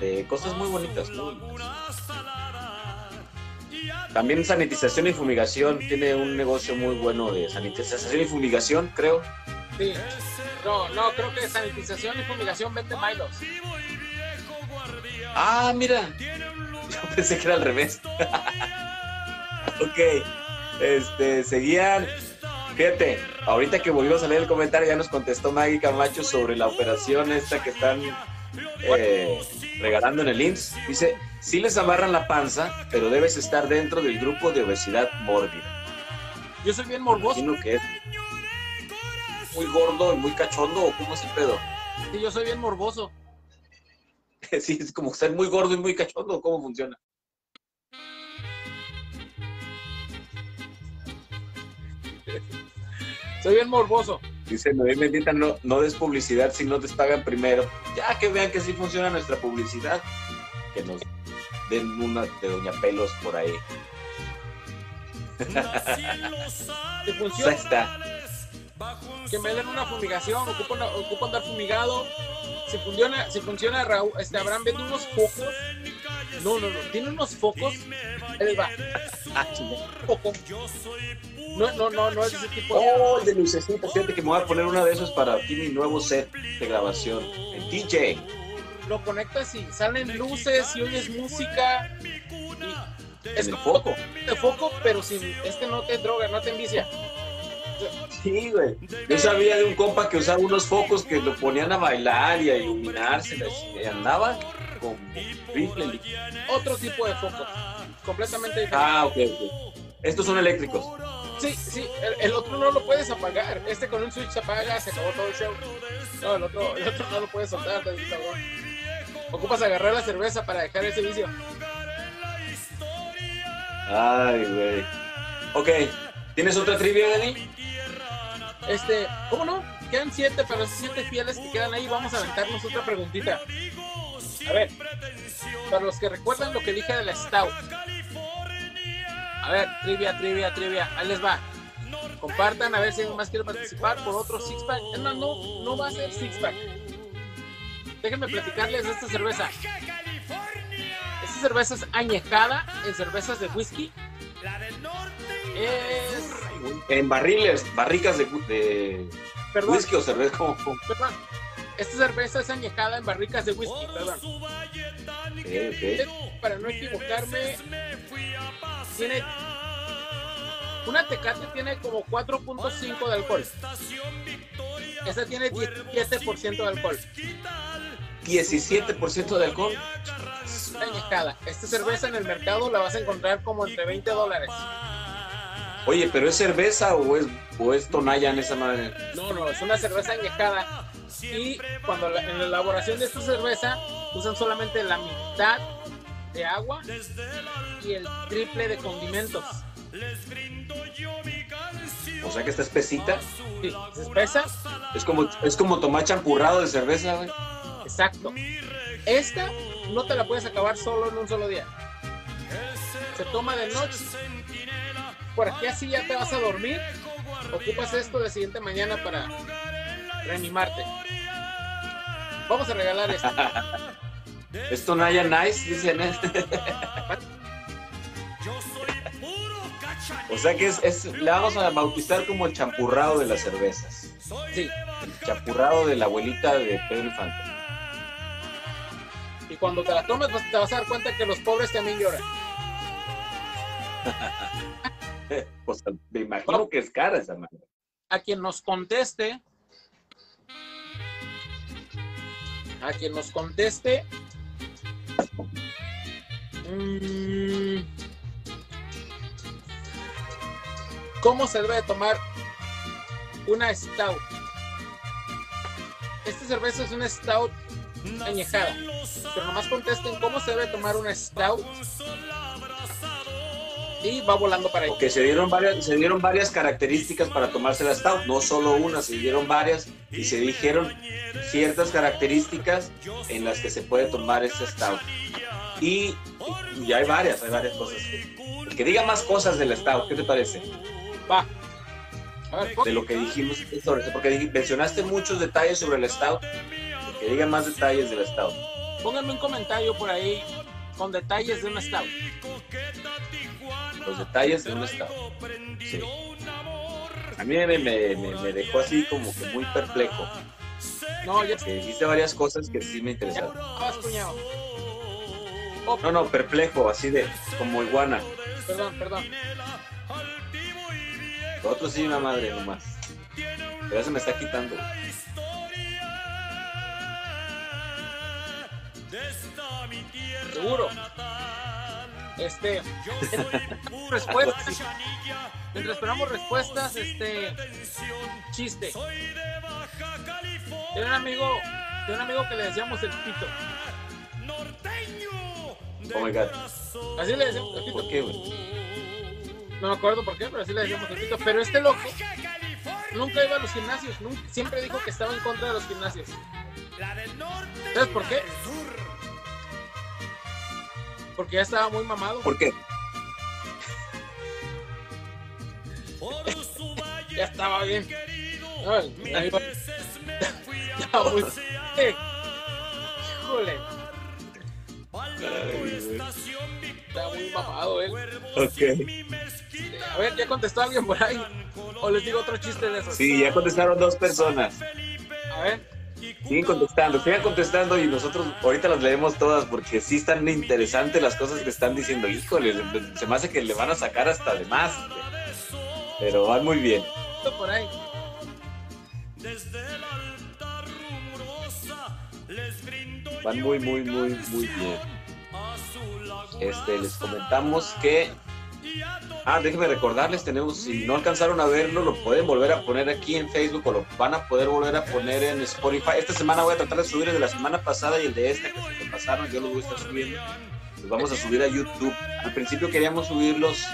Speaker 1: de cosas muy bonitas. muy bonitas. También sanitización y fumigación. Tiene un negocio muy bueno de sanitización y fumigación, creo.
Speaker 2: Sí. No, no, creo que sanitización y fumigación vende Milos.
Speaker 1: Ah, mira. Yo pensé que era al revés. ok. Este, seguían. Fíjate, ahorita que volvimos a leer el comentario, ya nos contestó Maggie Camacho sobre la operación esta que están eh, regalando en el IMSS. Dice, sí les amarran la panza, pero debes estar dentro del grupo de obesidad mórbida.
Speaker 2: Yo soy bien morboso.
Speaker 1: Imagino que es muy gordo y muy cachondo, ¿o cómo es el pedo?
Speaker 2: Sí, yo soy bien morboso.
Speaker 1: Sí, es como ser muy gordo y muy cachondo, ¿cómo funciona?
Speaker 2: Soy bien morboso.
Speaker 1: Dice Noé Bendita, no, no des publicidad si no te pagan primero. Ya que vean que sí funciona nuestra publicidad, que nos den una de Doña Pelos por ahí.
Speaker 2: Si
Speaker 1: Pues ahí
Speaker 2: funciona,
Speaker 1: está.
Speaker 2: que me den una fumigación, ocupo, una- ocupo andar fumigado. Si funciona, si funciona Raúl, este Abraham vende unos focos. No, no, no, tiene unos focos. Ahí va.
Speaker 1: Ah.
Speaker 2: Foco. No, no, no, no es ese tipo de.
Speaker 1: Oh, el de lucecita. Fíjate que me voy a poner una de esos para ti, mi nuevo set de grabación. El DJ.
Speaker 2: Lo conectas y salen luces y oyes música. Y es como
Speaker 1: foco.
Speaker 2: de foco, pero sin este no te droga, no te envicia.
Speaker 1: Sí, güey. Yo sabía de un compa que usaba unos focos que lo ponían a bailar y a iluminarse y andaba como rifle.
Speaker 2: Otro tipo de foco. Completamente diferente.
Speaker 1: Ah, ok, ok. Estos son eléctricos.
Speaker 2: Sí, sí, el, el otro no lo puedes apagar. Este con un switch se apaga, se acabó todo el show. No, el otro, el otro no lo puedes soltar, cabrón. Ocupas agarrar la cerveza para dejar ese vicio.
Speaker 1: Ay, güey. Ok. ¿Tienes otra trivia, Dani?
Speaker 2: Este, ¿cómo no? Quedan siete, pero esos siete fieles que quedan ahí, vamos a aventarnos otra preguntita. A ver, para los que recuerdan lo que dije de la Stout. A ver, trivia, trivia, trivia, ahí les va. Compartan a ver si alguien más quiere participar por otro six pack. Más, no, no va a ser six pack. Déjenme platicarles de esta cerveza. Esta cerveza es añejada en cervezas de whisky. Es.
Speaker 1: En barriles, barricas de, de
Speaker 2: Perdón,
Speaker 1: whisky o cerveza. como-
Speaker 2: perdón. Esta cerveza es añejada en barricas de whisky, perdón. Para no equivocarme, tiene. Una tecate tiene como 4.5 de alcohol. Esta tiene 17% de alcohol.
Speaker 1: 17% de alcohol.
Speaker 2: Añejada. Esta cerveza en el mercado la vas a encontrar como entre 20 dólares.
Speaker 1: Oye, ¿pero es cerveza o es, o es tonalla en esa madre?
Speaker 2: No, no, es una cerveza añejada. Y cuando la- en la elaboración de esta cerveza usan solamente la mitad de agua y el triple de condimentos.
Speaker 1: O sea que está espesita.
Speaker 2: Sí, es espesa,
Speaker 1: Es como, es como tomar champurrado de cerveza, güey.
Speaker 2: Exacto. Esta no te la puedes acabar solo en un solo día. Se toma de noche. Por aquí así ya te vas a dormir. Ocupas esto de siguiente mañana para reanimarte. Vamos a regalar esto.
Speaker 1: Es tonalla nice, dicen. ¿eh? O sea que es, es, le vamos a bautizar como el champurrado de las cervezas.
Speaker 2: Sí.
Speaker 1: El champurrado de la abuelita de Pedro Infante.
Speaker 2: Y cuando te la tomes, pues, te vas a dar cuenta que los pobres también lloran.
Speaker 1: Pues me imagino que es cara esa madre.
Speaker 2: A quien nos conteste, a quien nos conteste, mm, ¿cómo se debe de tomar una stout? Esta cerveza es una stout añejada, pero nomás contesten cómo se debe tomar una stout y va volando para ahí.
Speaker 1: Porque se dieron varias, se dieron varias características para tomarse la stout, no solo una, se dieron varias y se dijeron ciertas características en las que se puede tomar esta stout. Y, y hay varias, hay varias cosas. El que diga más cosas de la stout, ¿qué te parece?
Speaker 2: Va. A ver,
Speaker 1: De lo que dijimos sobre porque mencionaste muchos detalles sobre la stout. Que diga más detalles de la stout.
Speaker 2: pónganme un comentario por ahí con detalles de una stout.
Speaker 1: Los detalles de una stout. Sí. A mí me, me- me- me dejó así como que muy perplejo.
Speaker 2: No, ya
Speaker 1: Que dijiste varias cosas que sí me interesaron.
Speaker 2: Oh,
Speaker 1: No, no, perplejo, así de como iguana.
Speaker 2: perdón, perdón.
Speaker 1: Lo otro sí una madre nomás. Pero se me está quitando.
Speaker 2: Seguro. Este, respuestas. Mientras esperamos respuestas, este chiste. De un amigo, de un amigo que le decíamos el pito.
Speaker 1: Oh my god.
Speaker 2: Así le decíamos el
Speaker 1: ¿Por
Speaker 2: pito.
Speaker 1: qué, güey?
Speaker 2: No me acuerdo por qué, pero así le decíamos el pito. Pero este loco nunca iba a los gimnasios, nunca- siempre dijo que estaba en contra de los gimnasios. ¿Sabes por qué? Porque ya estaba muy mamado.
Speaker 1: ¿Por qué?
Speaker 2: Ya estaba bien. Ay, ahí va. Muy. Híjole, está muy mamado él.
Speaker 1: Ok.
Speaker 2: A ver, ¿ya contestó alguien por ahí? O les digo otro chiste de esos.
Speaker 1: Sí, ya contestaron dos personas.
Speaker 2: A ver,
Speaker 1: Siguen contestando, sigan contestando y nosotros ahorita las leemos todas porque sí están interesantes las cosas que están diciendo. Híjole, se me hace que le van a sacar hasta de más. Pero van muy bien.
Speaker 2: por ahí.
Speaker 4: Desde el altar rumorosa les brindo
Speaker 1: van muy, muy, muy, muy bien. Este, les comentamos que. Ah, déjenme recordarles, tenemos, si no alcanzaron a verlo, lo pueden volver a poner aquí en Facebook o lo van a poder volver a poner en Spotify. Esta semana voy a tratar de subir el de la semana pasada y el de esta que se pasaron, yo los voy a estar subiendo. Los vamos a subir a YouTube. Al principio queríamos subirlos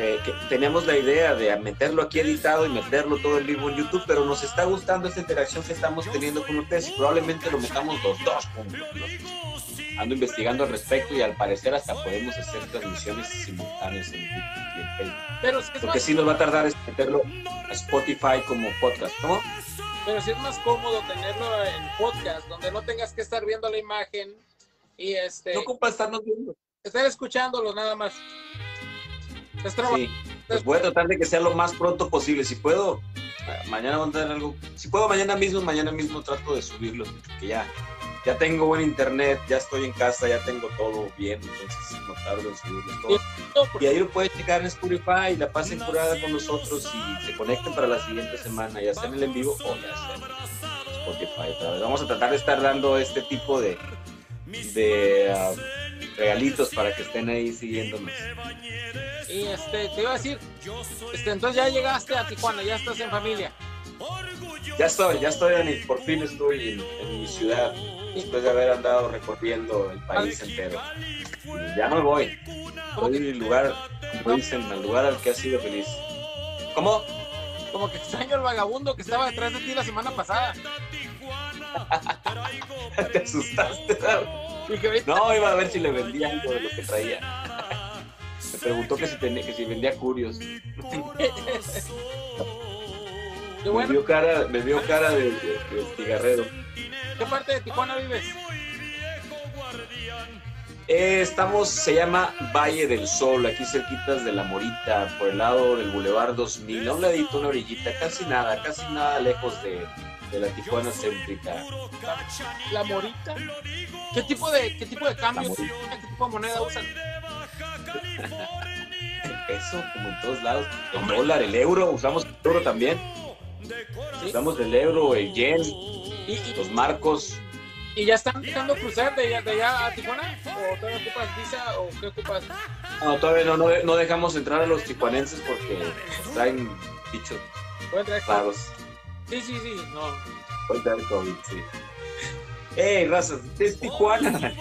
Speaker 1: eh, tenemos la idea de meterlo aquí editado y meterlo todo en vivo en YouTube, pero nos está gustando esta interacción que estamos teniendo con ustedes y probablemente lo metamos los dos juntos. Ando investigando al respecto y al parecer hasta podemos hacer transmisiones simultáneas en YouTube y en Facebook.
Speaker 2: Pero si es
Speaker 1: Lo que
Speaker 2: más,
Speaker 1: sí nos va a tardar es meterlo a Spotify como podcast, ¿no?
Speaker 2: pero sí es más cómodo tenerlo en podcast, donde no tengas que estar viendo la imagen y este
Speaker 1: No ocupa estarnos viendo.
Speaker 2: estar escuchándolo nada más. Es
Speaker 1: Sí, pues voy a tratar de que sea lo más pronto posible. Si puedo, mañana voy a tener algo. Si puedo, mañana mismo, mañana mismo trato de subirlo. Que ya, ya tengo buen internet, ya estoy en casa, ya tengo todo bien. Entonces no tardo en subirlo todo. Y ahí lo pueden checar en Spotify, la pasen curada con nosotros y se conecten para la siguiente semana, ya sea en el en vivo o ya sea en Spotify. otra vez. Vamos a tratar de estar dando este tipo de, de ah, regalitos para que estén ahí siguiéndonos.
Speaker 2: Y este, te iba a decir, este, entonces ya llegaste a Tijuana, ya estás en familia.
Speaker 1: Ya estoy, ya estoy, Dani, por fin estoy en, en mi ciudad, después de haber andado recorriendo el país entero. Ya no voy, voy al lugar, como dicen, al lugar al que ha sido feliz. ¿Cómo?
Speaker 2: Como que extraño el vagabundo que estaba detrás de ti la semana pasada.
Speaker 1: ¿Te asustaste? No, iba a ver si le vendía algo de lo que traía. Me preguntó que si, tenía, que si vendía curios.
Speaker 2: qué
Speaker 1: Me vio cara, me vio cara de, de- de cigarrero.
Speaker 2: ¿qué parte de Tijuana vives?
Speaker 1: Eh, estamos, se llama Valle del Sol, aquí cerquitas de La Morita, por el lado del Boulevard 2000, a un ladito, una orillita, casi nada, casi nada lejos de, de la Tijuana céntrica.
Speaker 2: La morita. ¿Qué tipo de, qué tipo de cambio?
Speaker 1: La morita.
Speaker 2: ¿Qué tipo de moneda usan?
Speaker 1: El peso, como en todos lados. El dólar, el euro, usamos el euro también.
Speaker 2: ¿Sí?
Speaker 1: Usamos el euro, el yen,
Speaker 2: ¿Y, y,
Speaker 1: los marcos.
Speaker 2: y ya están dejando cruzar de allá, de allá a Tijuana? ¿O todavía ocupas visa o qué ocupas?
Speaker 1: No, todavía no, no, no dejamos entrar a los tijuanenses porque traen bichos raros.
Speaker 2: Sí, sí, sí, no.
Speaker 1: Pueden traer COVID, sí. ¡Ey, raza! Es Tijuana.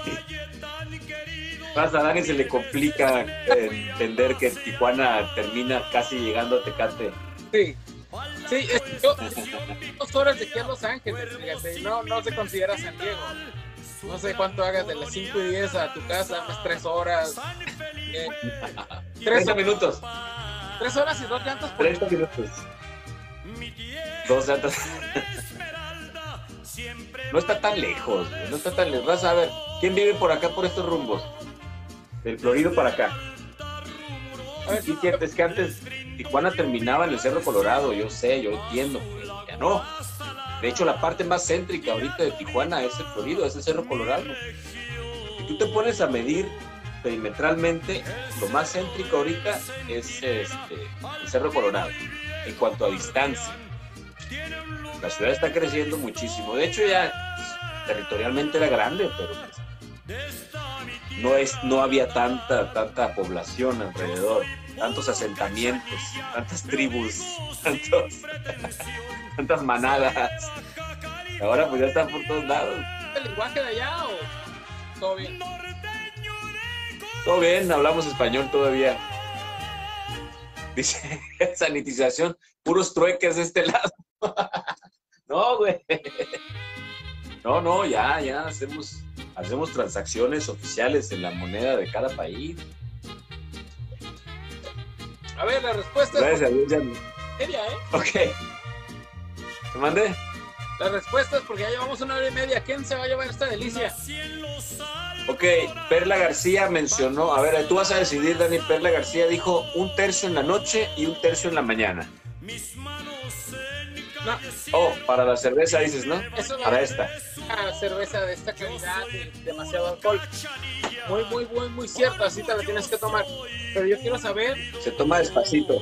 Speaker 1: Raza, a Dani se le complica entender que Tijuana termina casi llegando a Tecate.
Speaker 2: Sí. Sí, es- yo, dos horas de aquí a Los Ángeles, fíjate, y no, no se considera San Diego. No sé cuánto hagas de las 5 y 10 a tu casa, unas 3 horas. Eh, tres,
Speaker 1: 30 minutos.
Speaker 2: tres horas y dos llantas por
Speaker 1: 30 minutos. Dos datas. No está tan lejos, no está tan lejos. Raza, a ver, ¿quién vive por acá, por estos rumbos? Del Florido para acá. Cierto, es que antes Tijuana terminaba en el Cerro Colorado, yo sé, yo entiendo, ya no. De hecho, la parte más céntrica ahorita de Tijuana es el Florido, es el Cerro Colorado. Si tú te pones a medir perimetralmente, lo más céntrico ahorita es este, el Cerro Colorado, en cuanto a distancia. La ciudad está creciendo muchísimo. De hecho, ya territorialmente era grande, pero pues, no, es, no había tanta, tanta población alrededor, tantos asentamientos, tantas tribus, tantos, tantas manadas. Ahora pues ya están por todos lados.
Speaker 2: el lenguaje de allá o todo bien?
Speaker 1: Todo bien, hablamos español todavía. Dice, sanitización, puros trueques de este lado. no, güey. No, no, ya, ya hacemos, hacemos transacciones oficiales en la moneda de cada país.
Speaker 2: A ver, la respuesta
Speaker 1: Gracias
Speaker 2: es
Speaker 1: Dios ya
Speaker 2: seria, ¿eh?
Speaker 1: Ok. ¿Te mandé?
Speaker 2: La respuesta es porque ya llevamos una hora y media. ¿Quién se va a llevar esta delicia?
Speaker 1: Ok, Perla García mencionó, a ver, tú vas a decidir, Dani, Perla García dijo un tercio en la noche y un tercio en la mañana.
Speaker 2: No,
Speaker 1: Oh, para la cerveza dices, ¿no?
Speaker 2: eso
Speaker 1: Para esta.
Speaker 2: una cerveza de esta calidad, de demasiado alcohol. Muy, muy, muy, muy cierto. Así te la tienes que tomar. Pero yo quiero saber.
Speaker 1: Se toma despacito.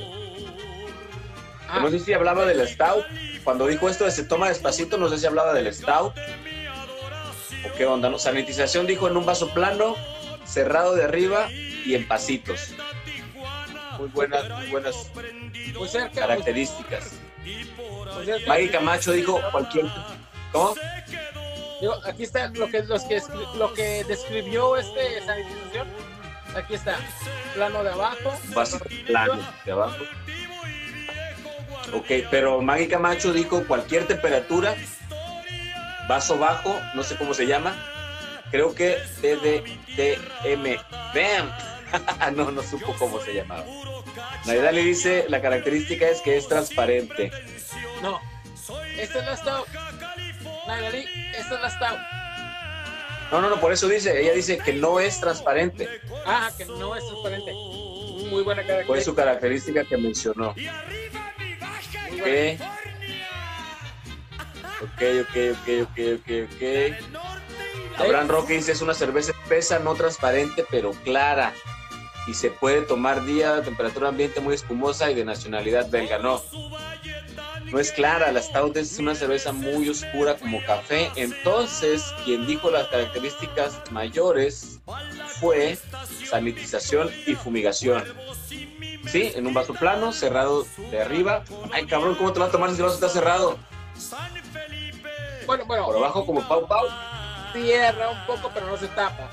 Speaker 2: ah,
Speaker 1: No sé si hablaba del stout. Cuando dijo esto de se toma despacito, no sé si hablaba del stout ¿O qué onda? No? Sanitización dijo en un vaso plano, cerrado de arriba y en pasitos. Muy buenas, muy buenas
Speaker 2: Muy cerca.
Speaker 1: Características.
Speaker 2: muy.
Speaker 1: Maggie Camacho dijo cualquier. ¿Cómo?
Speaker 2: Digo, aquí está lo que, los que, lo que describió este sanitización. Aquí está. Plano de abajo.
Speaker 1: Plano de abajo. Ok, pero Maggie Camacho dijo cualquier temperatura, vaso bajo, no sé cómo se llama. Creo que TDTM. ¡Bam! no, no supo cómo se llamaba. Naidali dice, la característica es que es transparente.
Speaker 2: No. Esta es la Stout. Nagali, esta es la Stout.
Speaker 1: No, no, no, por eso dice, ella dice que no es transparente.
Speaker 2: Ah, que no es transparente. Muy buena
Speaker 1: Fue
Speaker 2: característica.
Speaker 1: su característica que mencionó.
Speaker 2: Muy
Speaker 1: Ok. Ok, ok, ok, ok, ok, ok. Abraham Roque dice es una cerveza espesa, no transparente, pero clara. Y se puede tomar día, temperatura ambiente muy espumosa y de nacionalidad belga. No, no es clara. La Stout es una cerveza muy oscura como café. Entonces, quien dijo las características mayores fue sanitización y fumigación. Sí, en un vaso plano, cerrado de arriba. Ay, cabrón, ¿cómo te vas a tomar si el vaso está cerrado?
Speaker 2: Bueno, bueno.
Speaker 1: Por abajo como pau pau.
Speaker 2: cierra un poco, pero no se tapa.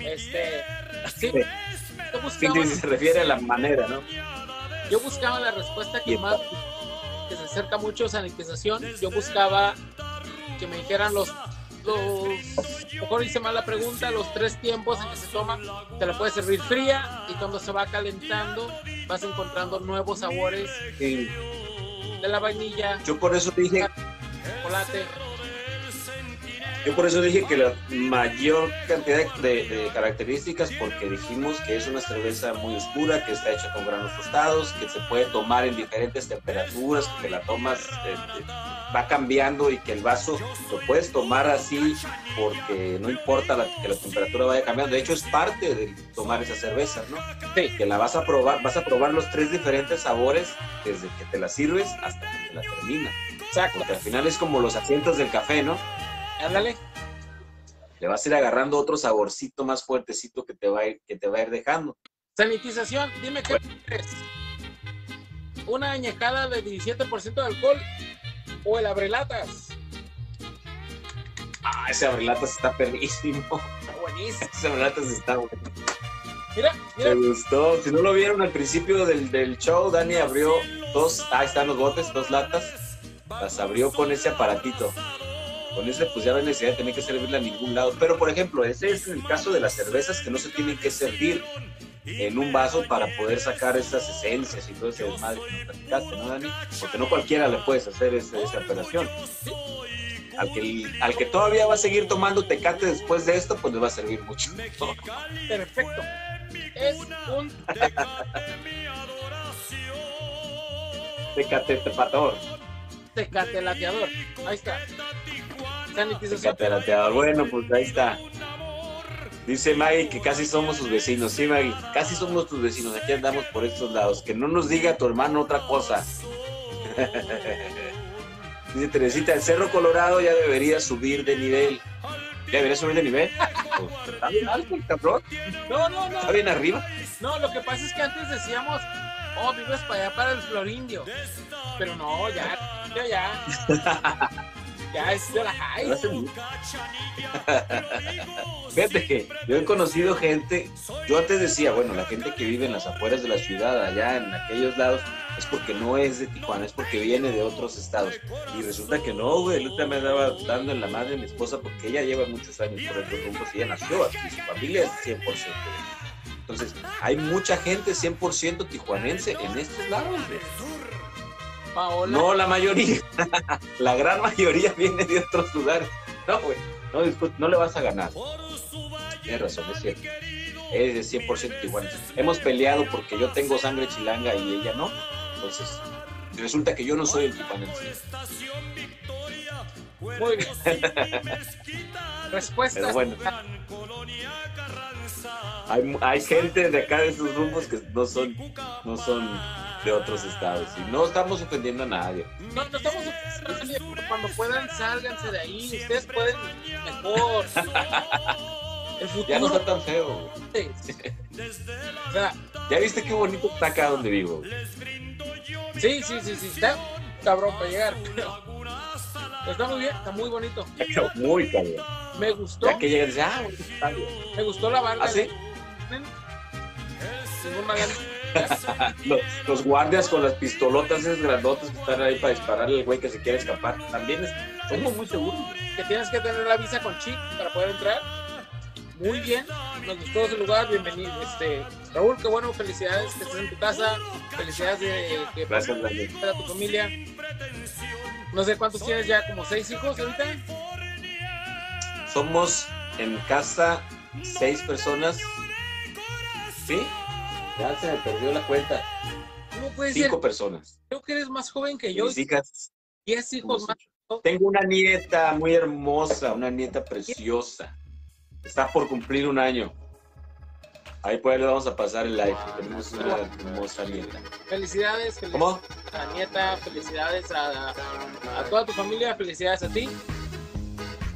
Speaker 2: Este, sí,
Speaker 1: Sí, se refiere a la manera, ¿no?
Speaker 2: yo buscaba la respuesta que más, que se acerca mucho a sanitización. Yo buscaba que me dijeran los, los, mejor hice mal la pregunta, los tres tiempos en que se toma. Te la puedes servir fría y cuando se va calentando vas encontrando nuevos sabores
Speaker 1: Sí.
Speaker 2: de la vainilla,
Speaker 1: Yo por eso dije,
Speaker 2: chocolate.
Speaker 1: Yo por eso dije que la mayor cantidad de, de características, porque dijimos que es una cerveza muy oscura, que está hecha con granos tostados, que se puede tomar en diferentes temperaturas, que la tomas, este, va cambiando y que el vaso lo puedes tomar así porque no importa la- que la temperatura vaya cambiando. De hecho, es parte de tomar esa cerveza, ¿no?
Speaker 2: Sí.
Speaker 1: Que la vas a probar, vas a probar los tres diferentes sabores desde que te la sirves hasta que te la terminas.
Speaker 2: Exacto.
Speaker 1: Porque al final es como los asientos del café, ¿no?
Speaker 2: Ándale.
Speaker 1: Le vas a ir agarrando otro saborcito más fuertecito que te va a ir, que te va a ir dejando.
Speaker 2: Sanitización, dime qué prefieres. ¿Una añejada de 17% de alcohol o el abrelatas?
Speaker 1: Ah, ese abrelatas está perrísimo.
Speaker 2: Está buenísimo.
Speaker 1: Ese abrelatas está bueno.
Speaker 2: Mira,
Speaker 1: Me
Speaker 2: mira,
Speaker 1: gustó. Si no lo vieron al principio del, del show, Dani abrió dos, ahí están los botes, dos latas. Las abrió con ese aparatito. Con ese, pues ya no hay necesidad de tener que servirla a ningún lado. Pero, por ejemplo, ese es el caso de las cervezas que no se tienen que servir en un vaso para poder sacar esas esencias y todo ese desmadre que nos platicaste, ¿no, Dani? Porque no cualquiera le puedes hacer ese- esa operación. Al que, al que todavía va a seguir tomando tecate después de esto, pues le va a servir mucho.
Speaker 2: perfecto. Es un
Speaker 1: Tecate tepator.
Speaker 2: tecate lateador. Ahí está.
Speaker 1: Bueno, pues ahí está. Dice Maggie que casi somos sus vecinos. Sí, Maggie, casi somos tus vecinos. Aquí andamos por estos lados. Que no nos diga tu hermano otra cosa. Dice Teresita, el Cerro Colorado ya debería subir de nivel. ¿Ya debería subir de nivel? Está bien alto el cabrón.
Speaker 2: No, no, no.
Speaker 1: Está bien arriba.
Speaker 2: No, lo que pasa es que antes decíamos, oh, vives para allá, para el Florindio. Pero no, ya, ya, ya. Ya es de la high.
Speaker 1: Fíjate que yo he conocido gente, yo antes decía, bueno, la gente que vive en las afueras de la ciudad, allá en aquellos lados, es porque no es de Tijuana, es porque viene de otros estados. Y resulta que no, güey, otro me andaba dando en la madre mi esposa porque ella lleva muchos años por estos rumbos y ella nació aquí, su familia es 100%. güey. Entonces, hay mucha gente 100% tijuanense en estos lados, güey. No la mayoría. la gran mayoría viene de otros lugares. No, güey. No, no le vas a ganar. Tienes razón, es cierto. Es de 100% igual. Hemos peleado porque yo tengo sangre chilanga y ella no. Entonces, resulta que yo no soy el tijuanense.
Speaker 2: Muy bien. Respuesta.
Speaker 1: Pero bueno. Hay, hay gente de acá de esos rumbos que no son, no son de otros estados. Y no estamos ofendiendo a nadie.
Speaker 2: No, no estamos ofreciendo, cuando puedan, sálganse de ahí. Ustedes pueden mejor. El
Speaker 1: Ya no está tan feo. güey.
Speaker 2: O sea,
Speaker 1: ¿Ya viste qué bonito está acá donde vivo?
Speaker 2: sí, sí, sí, sí, está cabrón para llegar. Pero está muy bien, está muy bonito.
Speaker 1: Muy cabrón.
Speaker 2: Me gustó,
Speaker 1: Ya que llegas, dices, ah, está, güey.
Speaker 2: me gustó la barra.
Speaker 1: ¿Ah, sí? Los, los guardias con las pistolotas esas grandotas que están ahí para dispararle al güey que se quiere escapar. También es- somos muy seguros.
Speaker 2: que tienes que tener la visa con chip para poder entrar. Muy bien, nos gustó ese lugar, bienvenido. Este, Raúl, qué bueno, felicidades que estés en tu casa, felicidades de que
Speaker 1: Gracias,
Speaker 2: a tu familia. No sé cuántos tienes ya, como seis hijos ahorita.
Speaker 1: Somos en casa seis personas. ¿Sí? Ya se me perdió la cuenta.
Speaker 2: ¿Cómo puede ser?
Speaker 1: Cinco personas.
Speaker 2: Creo que eres más joven que yo,
Speaker 1: Mis hijas,
Speaker 2: diez hijos más.
Speaker 1: Tengo una nieta muy hermosa, una nieta preciosa. Está por cumplir un año. Ahí ahí le vamos a pasar el live. Tenemos una hermosa nieta.
Speaker 2: Felicidades, felicidades
Speaker 1: ¿Cómo?
Speaker 2: a la nieta, felicidades a, a toda tu familia, felicidades a ti,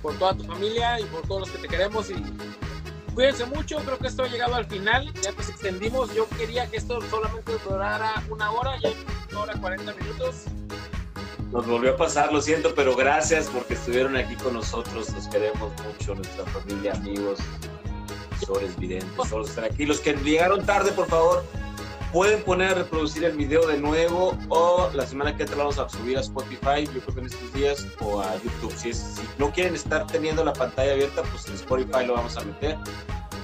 Speaker 2: por toda tu familia y por todos los que te queremos y cuídense mucho, creo que esto ha llegado al final, ya nos extendimos, yo quería que esto solamente durara una hora, ya una hora 40 minutos,
Speaker 1: Nos volvió a pasar, lo siento, pero gracias porque estuvieron aquí con nosotros. Los queremos mucho, nuestra familia, amigos, profesores, videntes, todos los que están aquí. Los que llegaron tarde, por favor, pueden poner a reproducir el video de nuevo o la semana que entra vamos a subir a Spotify, yo creo que en estos días, o a YouTube. Si, es, si no quieren estar teniendo la pantalla abierta, pues en Spotify lo vamos a meter.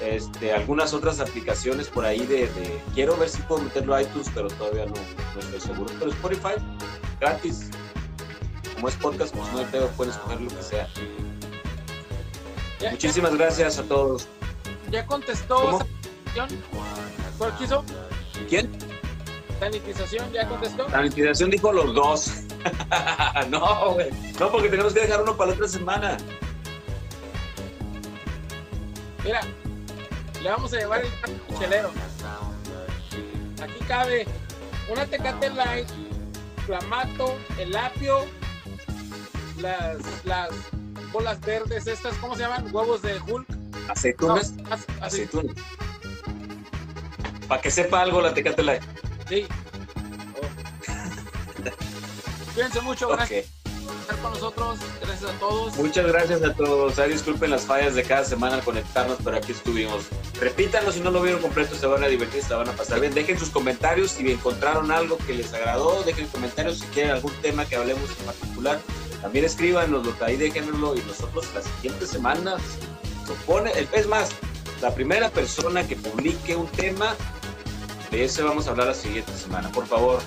Speaker 1: Este, algunas otras aplicaciones por ahí de, de- quiero ver si puedo meterlo a iTunes, pero todavía no, no estoy seguro. Pero Spotify, gratis. Como es podcast, pues no hay pedo, pueden escoger lo que sea. Muchísimas gracias a todos.
Speaker 2: Ya contestó sanitización, ¿cuál quiso?
Speaker 1: ¿Quién?
Speaker 2: Sanitización, ya contestó,
Speaker 1: La liquidación dijo los dos. no, güey. No, porque tenemos que dejar uno para la otra semana.
Speaker 2: mira, le vamos a llevar el chelero, aquí cabe una Tecate Light, Clamato, el apio, las, las bolas verdes estas, ¿cómo se llaman? Huevos de Hulk. No,
Speaker 1: Aceitunas.
Speaker 2: as- así,
Speaker 1: Aceitunas. Para que sepa algo la Tecate Light.
Speaker 2: sí. Oh. Cuídense mucho, gracias
Speaker 1: Ok.
Speaker 2: por estar con nosotros, gracias a todos.
Speaker 1: Muchas gracias a todos. Ay, disculpen las fallas de cada semana al conectarnos, pero aquí estuvimos. Repítanlo si no lo vieron completo, se van a divertir, se la van a pasar bien. Dejen sus comentarios si encontraron algo que les agradó. Dejen comentarios si quieren algún tema que hablemos en particular. También escríbanoslo, ahí déjenoslo y nosotros las siguientes semanas lo pone. Es más, la primera persona que publique un tema, de ese vamos a hablar la siguiente semana. Por favor,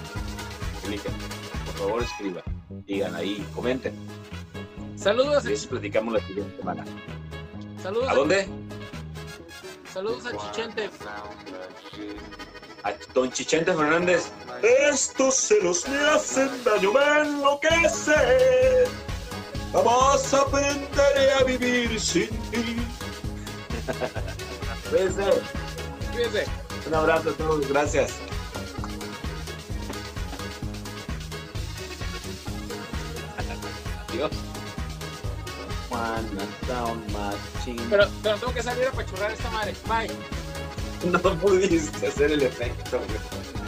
Speaker 1: publiquen. Por favor, escriban. Digan ahí, comenten.
Speaker 2: Saludos,
Speaker 1: Y eso platicamos la siguiente semana.
Speaker 2: saludos,
Speaker 1: ¿A dónde?
Speaker 2: saludos a Chichente.
Speaker 1: A Don Chichente Fernández. Estos celos me hacen daño, me enloquecen. Vamos a aprender a vivir sin ti. Cuídense.
Speaker 2: Cuídense.
Speaker 1: Un abrazo a todos, gracias. Adiós.
Speaker 2: Pero, pero tengo que salir a pachurrar esta madre. Bye.
Speaker 1: No pudiste hacer el efecto, güey.